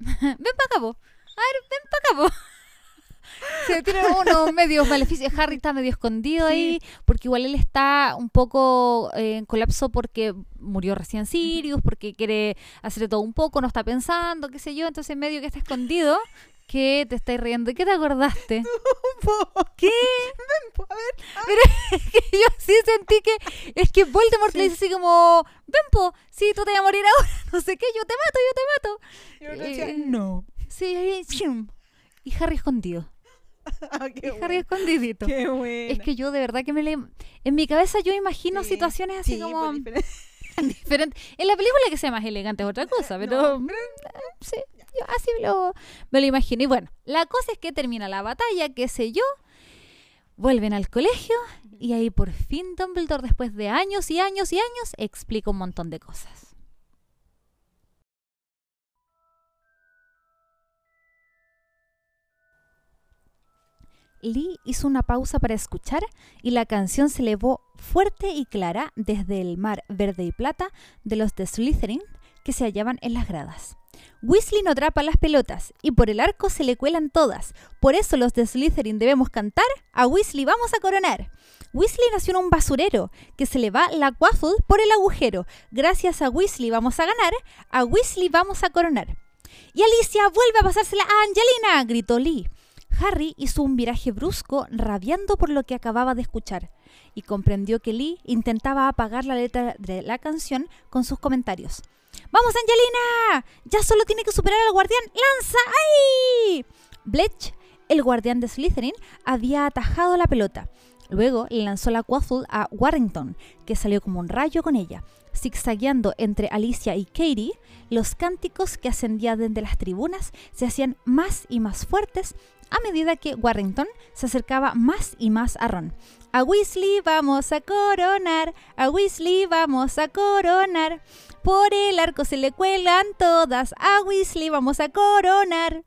ven para acá. A ver, ven para acá. Se tienen unos medios maleficios. Harry está medio escondido Sí. ahí, porque igual él está un poco eh, en colapso porque murió recién Sirius, porque quiere hacer todo un poco, no está pensando, qué sé yo. Entonces, medio que está escondido, que te estáis riendo. ¿De qué te acordaste? ¿Qué? Ven, a ver, que yo sí sentí que es que Voldemort le Sí. dice así como, ven po, sí, tú te vas a morir ahora, no sé qué, yo te mato, yo te mato. y otro decía, Eh, no. Sí, y Harry escondido. Ah, Y qué Harry bueno, escondidito. qué bueno. Es que yo de verdad que me le... En mi cabeza yo imagino Sí, situaciones así Sí, como... pues, diferente. diferente. En la película que sea más elegante es otra cosa, pero No, mm, sí, yo así lo, me lo imagino. Y bueno, la cosa es que termina la batalla, qué sé yo, vuelven al colegio y ahí por fin Dumbledore, después de años y años y años, explica un montón de cosas. Lee hizo una pausa para escuchar y la canción se elevó fuerte y clara desde el mar verde y plata de los de Slytherin que se hallaban en las gradas. Weasley no atrapa las pelotas y por el arco se le cuelan todas. Por eso los de Slytherin debemos cantar a Weasley vamos a coronar. Weasley nació en un basurero que se le va la quaffle por el agujero. Gracias a Weasley vamos a ganar, a Weasley vamos a coronar. Y Alicia vuelve a pasársela a Angelina, gritó Lee. Harry hizo un viraje brusco, rabiando por lo que acababa de escuchar, y comprendió que Lee intentaba apagar la letra de la canción con sus comentarios. ¡Vamos, Angelina! ¡Ya solo tiene que superar al guardián! ¡Lanza! ¡Ay! Bletch, el guardián de Slytherin, había atajado la pelota. Luego le lanzó la quaffle a Warrington, que salió como un rayo con ella. Zigzagueando entre Alicia y Katie, los cánticos que ascendían desde las tribunas se hacían más y más fuertes a medida que Warrington se acercaba más y más a Ron. A Weasley vamos a coronar, a Weasley vamos a coronar. Por el arco se le cuelan todas, a Weasley vamos a coronar.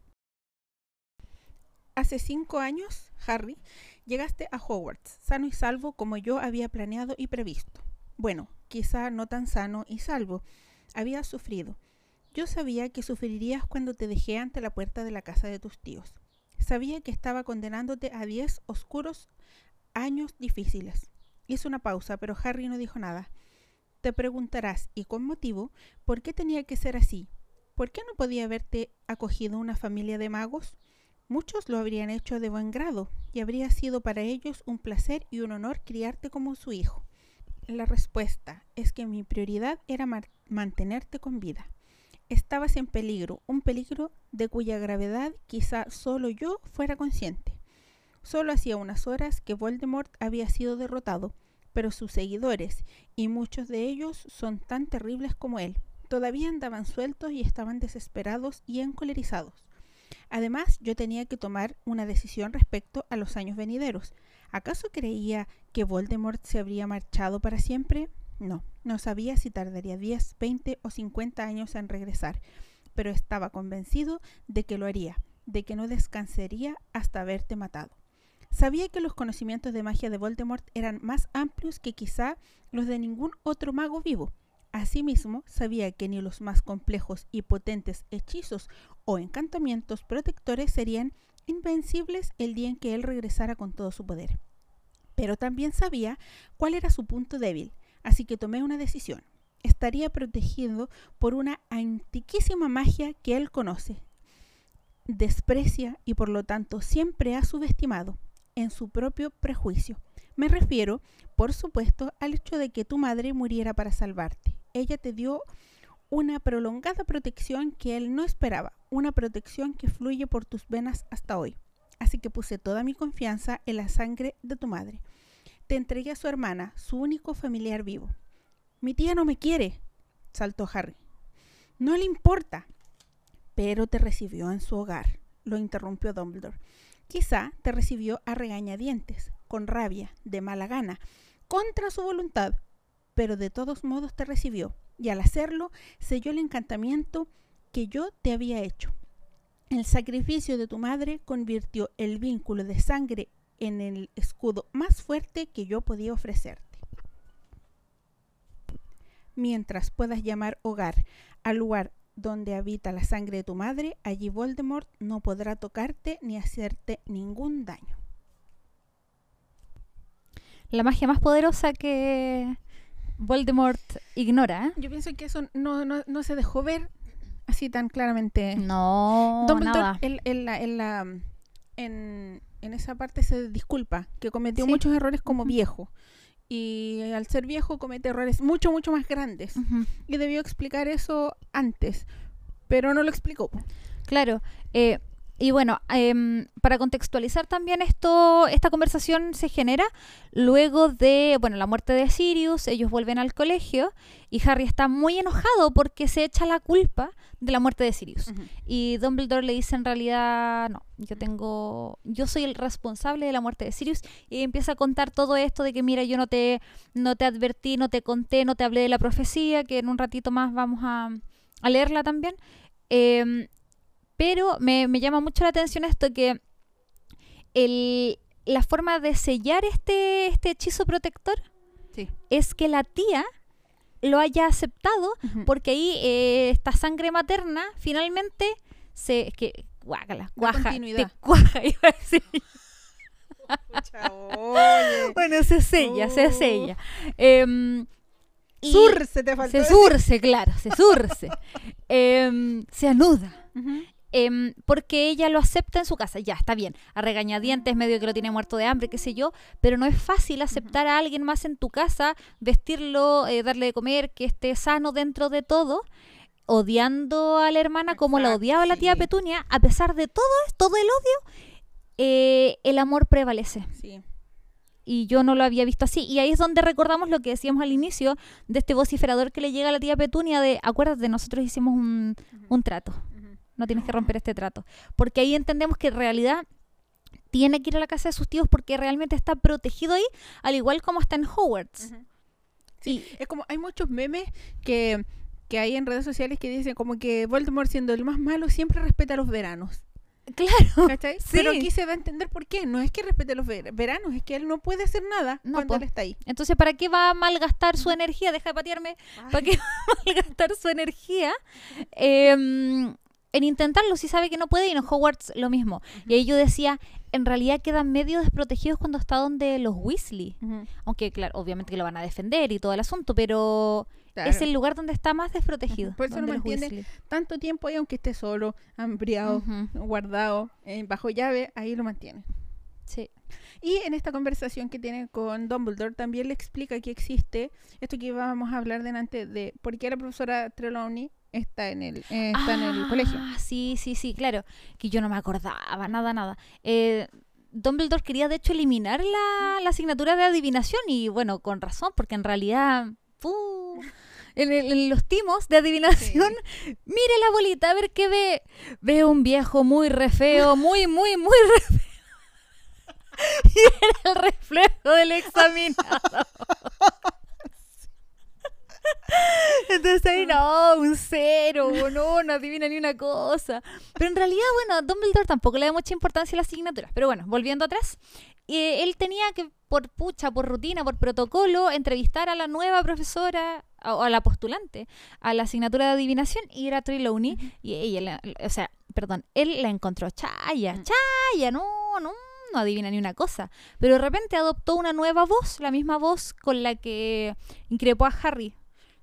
Hace cinco años, Harry, llegaste a Hogwarts, sano y salvo como yo había planeado y previsto. Bueno, quizá no tan sano y salvo. Habías sufrido. Yo sabía que sufrirías cuando te dejé ante la puerta de la casa de tus tíos. Sabía que estaba condenándote a diez oscuros años difíciles. Hizo una pausa, pero Harry no dijo nada. Te preguntarás, y con motivo, ¿por qué tenía que ser así? ¿Por qué no podía haberte acogido una familia de magos? Muchos lo habrían hecho de buen grado, y habría sido para ellos un placer y un honor criarte como su hijo. La respuesta es que mi prioridad era mantenerte con vida. Estabas en peligro, un peligro de cuya gravedad quizá solo yo fuera consciente. Solo hacía unas horas que Voldemort había sido derrotado, pero sus seguidores, y muchos de ellos son tan terribles como él, todavía andaban sueltos y estaban desesperados y encolerizados. Además, yo tenía que tomar una decisión respecto a los años venideros. ¿Acaso creía que Voldemort se habría marchado para siempre? No, no sabía si tardaría 10, 20 o 50 años en regresar, pero estaba convencido de que lo haría, de que no descansaría hasta haberte matado. Sabía que los conocimientos de magia de Voldemort eran más amplios que quizá los de ningún otro mago vivo. Asimismo, sabía que ni los más complejos y potentes hechizos o encantamientos protectores serían invencibles el día en que él regresara con todo su poder. Pero también sabía cuál era su punto débil, así que tomé una decisión. Estaría protegido por una antiquísima magia que él conoce, desprecia y por lo tanto siempre ha subestimado en su propio prejuicio. Me refiero, por supuesto, al hecho de que tu madre muriera para salvarte. Ella te dio una prolongada protección que él no esperaba, una protección que fluye por tus venas hasta hoy. Así que puse toda mi confianza en la sangre de tu madre. Te entregué a su hermana, su único familiar vivo. Mi tía no me quiere, saltó Harry. No le importa. Pero te recibió en su hogar, lo interrumpió Dumbledore. Quizá te recibió a regañadientes, con rabia, de mala gana, contra su voluntad, pero de todos modos te recibió, y al hacerlo selló el encantamiento que yo te había hecho. El sacrificio de tu madre convirtió el vínculo de sangre en el escudo más fuerte que yo podía ofrecerte. Mientras puedas llamar hogar al lugar donde habita la sangre de tu madre, allí Voldemort no podrá tocarte ni hacerte ningún daño. La magia más poderosa que Voldemort ignora. ¿eh? Yo pienso que eso no, no, no se dejó ver así tan claramente. No, Dumbledore nada. en, en la, en, la, en, en esa parte se disculpa, que cometió Sí. muchos errores como viejo. Y al ser viejo comete errores mucho, mucho más grandes. Y debió explicar eso antes, pero no lo explicó. Claro, eh, y bueno, em, para contextualizar también esto, esta conversación se genera luego de, bueno, la muerte de Sirius, ellos vuelven al colegio y Harry está muy enojado porque se echa la culpa de la muerte de Sirius. Ujú. Y Dumbledore le dice en realidad, no, yo tengo, yo soy el responsable de la muerte de Sirius y empieza a contar todo esto de que mira, yo no te, no te advertí, no te conté, no te hablé de la profecía, que en un ratito más vamos a, a leerla también. Em, pero me, me llama mucho la atención esto que el, la forma de sellar este, este hechizo protector Sí. es que la tía lo haya aceptado porque ahí eh, esta sangre materna finalmente se que guácala, cuaja, te cuaja, iba a decir. Bueno, se sella, se Oh. sella. Em, y Surce te faltó. se decir. surce, claro, se surce. Em, se anuda. Ujú. Em, porque ella lo acepta en su casa. Ya, está bien. A regañadientes, medio que lo tiene muerto de hambre, qué sé yo. Pero no es fácil aceptar a alguien más en tu casa, vestirlo, eh, darle de comer, que esté sano dentro de todo, odiando a la hermana como la odiaba la tía sí. Petunia. A pesar de todo, todo el odio, eh, el amor prevalece. Sí. Y yo no lo había visto así. Y ahí es donde recordamos lo que decíamos al inicio de este vociferador que le llega a la tía Petunia de, acuérdate, nosotros hicimos un, un trato. No tienes que romper este trato. Porque ahí entendemos que en realidad tiene que ir a la casa de sus tíos porque realmente está protegido ahí, al igual como está en Hogwarts. Ujú. Sí, es como hay muchos memes que, que hay en redes sociales que dicen como que Voldemort siendo el más malo siempre respeta los veranos. Claro. ¿Cachai? Sí. Pero aquí se da a entender por qué. No es que respete los ver- veranos, es que él no puede hacer nada No, cuando po. él está ahí. Entonces, ¿para qué va a malgastar su energía? Deja de patearme. ¿Para qué va a malgastar su energía em, en intentarlo si sabe que no puede? Y en Hogwarts lo mismo. Y ahí yo decía, en realidad quedan medio desprotegidos cuando está donde los Weasley. Aunque, claro, obviamente que lo van a defender y todo el asunto, pero Claro. es el lugar donde está más desprotegido. Por eso lo mantiene Weasley. Tanto tiempo ahí, aunque esté solo, hambriado, guardado, eh, bajo llave, ahí lo mantiene. Sí. Y en esta conversación que tiene con Dumbledore también le explica que existe esto que íbamos a hablar delante de por qué la profesora Trelawney está en el, eh, está en el Ah, colegio. Sí, sí, sí, claro. Que yo no me acordaba, nada, nada. Eh, Dumbledore quería, de hecho, eliminar la, la asignatura de adivinación y, bueno, con razón, porque en realidad... En, el- en los timos de adivinación, mire la bolita, a ver qué ve. Ve un viejo muy re feo, muy, muy, muy re feo. Y era el reflejo del examinado. Entonces ahí no, un cero, no, no adivina ni una cosa. Pero en realidad, bueno, Dumbledore tampoco le da mucha importancia a las asignaturas. Pero bueno, volviendo atrás, eh, él tenía que, por pucha, por rutina, por protocolo, entrevistar a la nueva profesora, o a la postulante, a la asignatura de adivinación, y era Trelawney. Y ella, la- o sea, perdón, él la encontró chaya, Mm. chaya, no, no, no adivina ni una cosa. Pero de repente adoptó una nueva voz, la misma voz con la que increpó a Harry.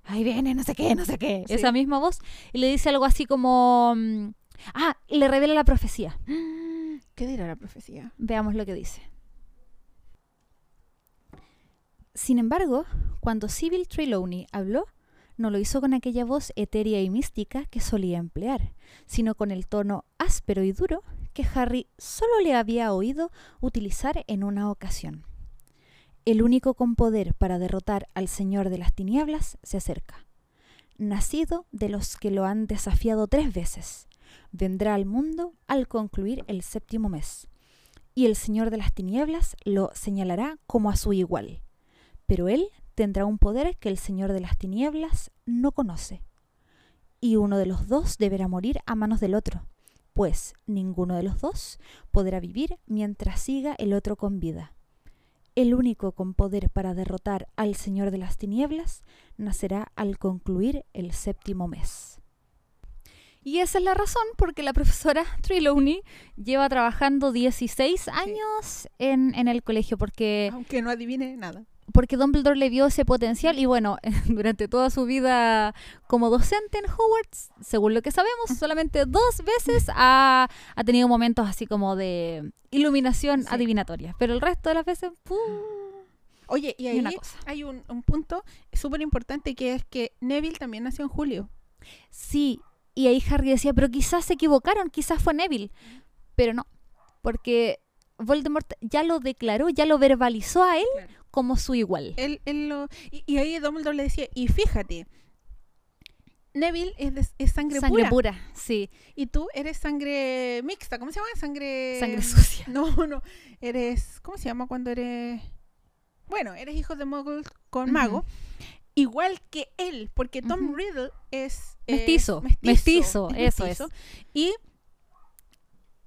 Ahí viene, no sé qué, no sé qué. Sí. Esa misma voz. Y le dice algo así como... mm, Ah, le revela la profecía. ¿Qué dirá la profecía? Veamos lo que dice. Sin embargo, cuando Sybil Trelawney habló, no lo hizo con aquella voz etérea y mística que solía emplear, sino con el tono áspero y duro que Harry solo le había oído utilizar en una ocasión. El único con poder para derrotar al Señor de las Tinieblas se acerca. Nacido de los que lo han desafiado tres veces, vendrá al mundo al concluir el séptimo mes y el Señor de las Tinieblas lo señalará como a su igual. Pero él tendrá un poder que el Señor de las Tinieblas no conoce. Y uno de los dos deberá morir a manos del otro, pues ninguno de los dos podrá vivir mientras siga el otro con vida. El único con poder para derrotar al Señor de las Tinieblas nacerá al concluir el séptimo mes. Y esa es la razón porque la profesora Trelawney lleva trabajando 16 años en, en el colegio porque, Aunque no adivine nada. Porque Dumbledore le vio ese potencial y bueno, durante toda su vida como docente en Hogwarts, según lo que sabemos, solamente dos veces ha, ha tenido momentos así como de iluminación Sí. adivinatoria, pero el resto de las veces, ¡pum! Oye, y ahí una cosa. hay un, un punto súper importante que es que Neville también nació en julio. Sí, y ahí Harry decía, pero quizás se equivocaron, quizás fue Neville. pero no, porque Voldemort ya lo declaró, ya lo verbalizó a él Claro. Como su igual. Él, él lo, y, y ahí Dumbledore le decía, y fíjate, Neville es, de- es sangre, Sangre pura, pura, sí, y tú eres sangre mixta, ¿cómo se llama? Sangre... sangre sucia. No, no, eres, ¿cómo se llama cuando eres? Bueno, eres hijo de Muggle con mago, igual que él, porque Tom. Riddle es Mestizo, mestizo, eso es. Y,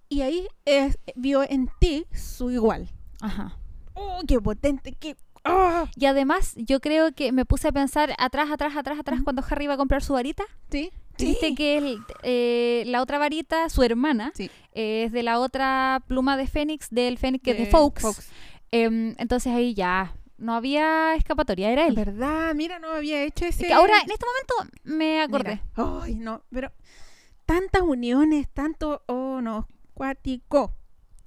y ahí es- vio en ti su igual. Ajá. ¡Oh, qué potente! ¡Qué... ¡Ah! Y además, yo creo que me puse a pensar atrás, atrás, atrás, atrás, cuando Harry iba a comprar su varita. ¿Sí? Viste Sí. que el- eh, la otra varita, su hermana, Sí. eh, es de la otra pluma de Fénix, del Fénix que es de Fawkes. Fawkes. Em, entonces ahí ya no había escapatoria, era él. ¿Verdad? Mira, no había hecho ese... Que ahora, en este momento, me acordé. Mira. Ay, no, pero tantas uniones, tanto... Oh, no, cuático.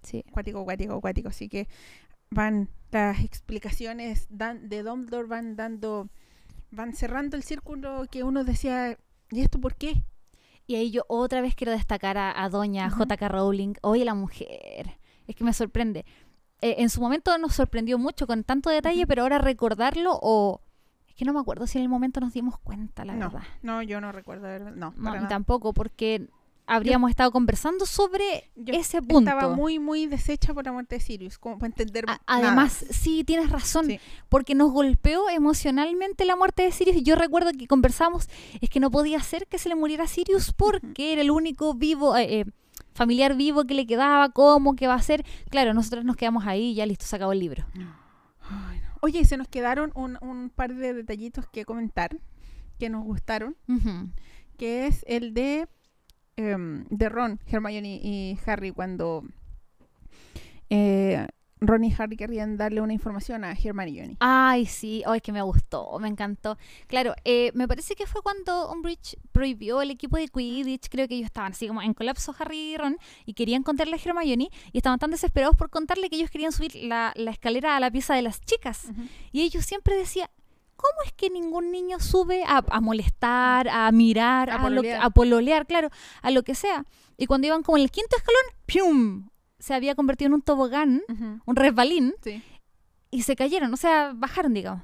Sí. Cuático, cuático, cuático. Así que van las explicaciones dan, de Dumbledore van dando... Van cerrando el círculo que uno decía... ¿Y esto por qué? Y ahí yo otra vez quiero destacar a, a doña Ujú. J.K. Rowling. Oye, la mujer. Es que me sorprende. Eh, en su momento nos sorprendió mucho con tanto detalle, pero ahora recordarlo o... Es que no me acuerdo si en el momento nos dimos cuenta, la no, verdad. no, yo no recuerdo. No, No, tampoco, porque habríamos estado conversando sobre Yo ese punto. Estaba muy, muy deshecha por la muerte de Sirius, como para entender A- además, sí, tienes razón, Sí. porque nos golpeó emocionalmente la muerte de Sirius. Yo recuerdo que conversamos, es que no podía ser que se le muriera a Sirius porque era el único vivo, eh, eh, familiar vivo que le quedaba, cómo, qué va a ser. Claro, nosotros nos quedamos ahí y ya listo, se acabó el libro. Ay, no. Oye, se nos quedaron un, un par de detallitos que comentar que nos gustaron, que es el de, em, de Ron, Hermione y Harry cuando eh, Ron y Harry querían darle una información a Hermione. Ay, sí, ay, que me gustó, me encantó. Claro, eh, me parece que fue cuando Umbridge prohibió el equipo de Quidditch, creo que ellos estaban así como en colapso Harry y Ron y querían contarle a Hermione y estaban tan desesperados por contarle que ellos querían subir la, la escalera a la pieza de las chicas. Y ellos siempre decían, ¿cómo es que ningún niño sube a, a molestar, a mirar, A a, lo pololear. a pololear, claro, a lo que sea? Y cuando iban como en el quinto escalón, ¡pium! Se había convertido en un tobogán, un resbalín, Sí. y se cayeron, o sea, bajaron, digamos.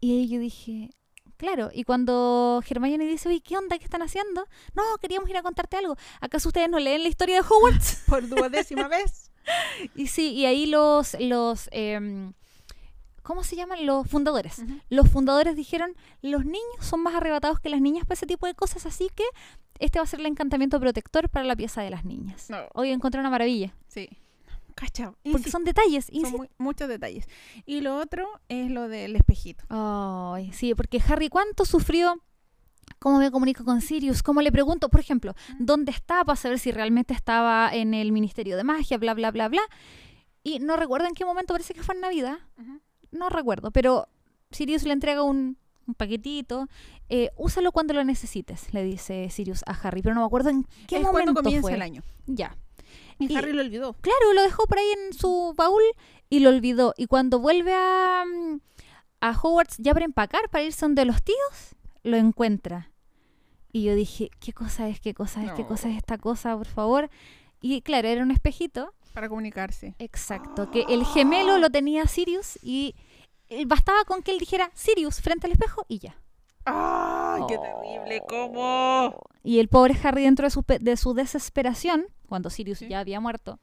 Y ahí yo dije, claro, y cuando Hermione dice, oye, ¿qué onda? ¿Qué están haciendo? No, queríamos ir a contarte algo. ¿Acaso ustedes no leen la historia de Hogwarts? Por duodécima vez. y sí, y ahí los, los em, ¿cómo se llaman? Los fundadores. Ujú. Los fundadores dijeron, los niños son más arrebatados que las niñas para ese tipo de cosas, así que este va a ser el encantamiento protector para la pieza de las niñas. No. Hoy encontré una maravilla, Sí. Cacha. porque son detalles, son muy- muchos detalles. Y lo otro es lo del espejito. Ay, sí, porque Harry, ¿cuánto sufrió? ¿Cómo me comunico con Sirius? ¿Cómo le pregunto, por ejemplo, dónde está para saber si realmente estaba en el Ministerio de Magia, bla, bla, bla, bla? Y no recuerdo en qué momento, parece que fue en Navidad, Ujú. No recuerdo, pero Sirius le entrega un, un paquetito. eh, úsalo cuando lo necesites, le dice Sirius a Harry, pero no me acuerdo en qué es momento cuando comienza fue. el año. Ya. Y, Y- Harry lo olvidó. Claro, lo dejó por ahí en su baúl y lo olvidó. Y cuando vuelve a, mm, a Hogwarts ya para empacar, para irse donde los tíos, lo encuentra. Y yo dije, ¿qué cosa es? ¿Qué cosa es? ¿Qué cosa es esta cosa, por favor? Y claro, era un espejito. Para comunicarse. Exacto. Que el gemelo lo tenía Sirius y bastaba con que él dijera Sirius frente al espejo y ya. ¡Ay, qué Oh. terrible! ¿Cómo? Y el pobre Harry, dentro de su, de su desesperación, cuando Sirius Sí. ya había muerto,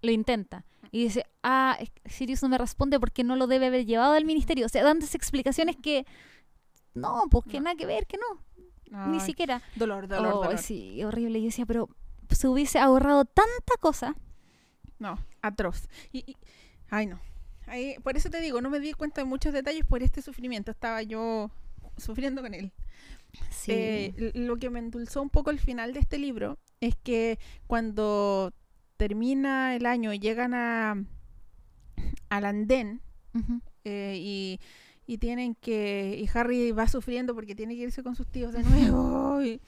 lo intenta. Y dice, ah, Sirius no me responde porque no lo debe haber llevado al ministerio. O sea, dándose explicaciones que, no, pues que No. nada que ver, que no, ni Ay, siquiera. Dolor, dolor, Oh, dolor. sí, horrible. Y yo decía, pero se hubiese ahorrado tanta cosa. No, atroz. Y, y- ay, no. Ahí, por eso te digo, no me di cuenta de muchos detalles por este sufrimiento. Estaba yo sufriendo con él. Sí. Eh, lo que me endulzó un poco el final de este libro es que cuando termina el año y llegan a al andén eh, y, y tienen que y Harry va sufriendo porque tiene que irse con sus tíos de nuevo y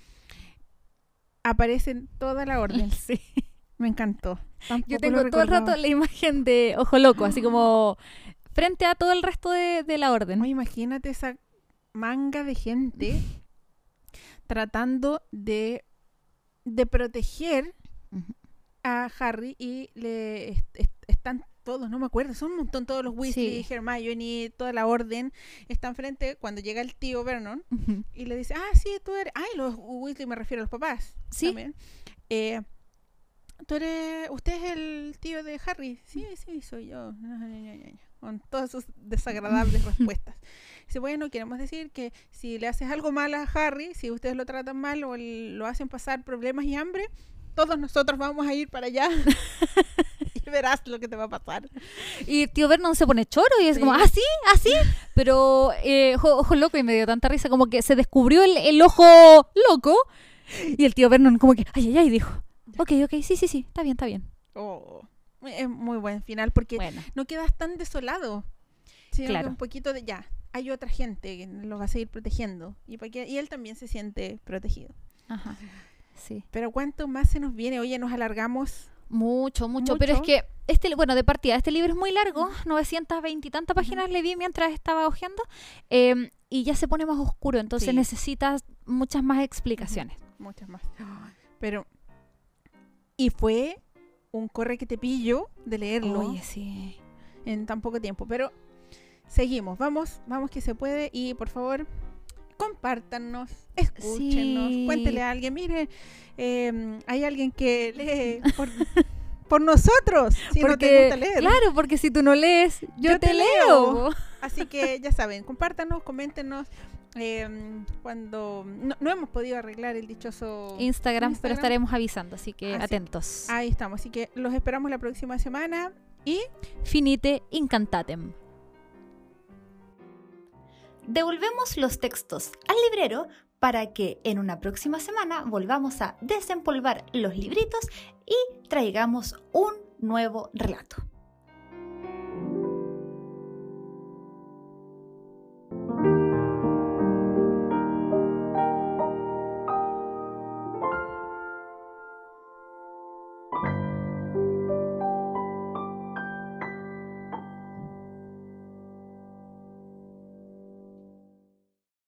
aparecen toda la orden Sí. Me encantó Yo tengo todo el rato la imagen de Ojo Loco, así como frente a todo el resto de, de la orden. Oye, imagínate esa manga de gente tratando de, de proteger a Harry y le est- est- están todos, no me acuerdo, son un montón todos los Weasley, Hermione, toda la orden, están frente cuando llega el tío Vernon y le dice, ah, sí, tú eres, ay, los Weasley me refiero a los papás. Sí. también. Eh, tú eres, usted es el tío de Harry. Sí, sí, soy yo. Con todas sus desagradables respuestas. Dice, bueno, queremos decir que si le haces algo mal a Harry, si ustedes lo tratan mal o lo hacen pasar problemas y hambre, todos nosotros vamos a ir para allá y verás lo que te va a pasar. Y el tío Vernon se pone choro y es Sí. como, ¿ah, sí? ¿Ah? Pero, eh, ojo, ojo loco, y me dio tanta risa, como que se descubrió el, el ojo loco. Y el tío Vernon, como que, ay, ay, ay, dijo, ok, ok, sí, sí, sí, está bien, está bien. Oh, es muy buen final porque Bueno, no quedas tan desolado. Sino Claro. que un poquito de ya, hay otra gente que lo va a seguir protegiendo. Y, para que, y él también se siente protegido. ajá, sí. Pero ¿cuánto más se nos viene? Oye, nos alargamos. Mucho, mucho, pero es Mucho. que, este, bueno, de partida, este libro es muy largo, 920 y tantas páginas le vi mientras estaba hojeando, eh, y ya se pone más oscuro, entonces Sí. necesitas muchas más explicaciones. Muchas más. Pero, y fue un corre que te pillo de leerlo Oye, sí. en tan poco tiempo. Pero seguimos, vamos, vamos que se puede. Y por favor, compártanos, escúchenos, Sí. cuéntele a alguien. Mire, eh, hay alguien que lee por, por nosotros, si no te Porque, gusta leer. Claro, porque si tú no lees, yo, Yo te, te leo. leo. Así que ya saben, compártanos, coméntenos. Eh, cuando no, no hemos podido arreglar el dichoso Instagram, pero estaremos avisando, así que Así- atentos. Ahí estamos, así que los esperamos la próxima semana y Finite incantatem. Devolvemos los textos al librero para que en una próxima semana volvamos a desempolvar los libritos y traigamos un nuevo relato.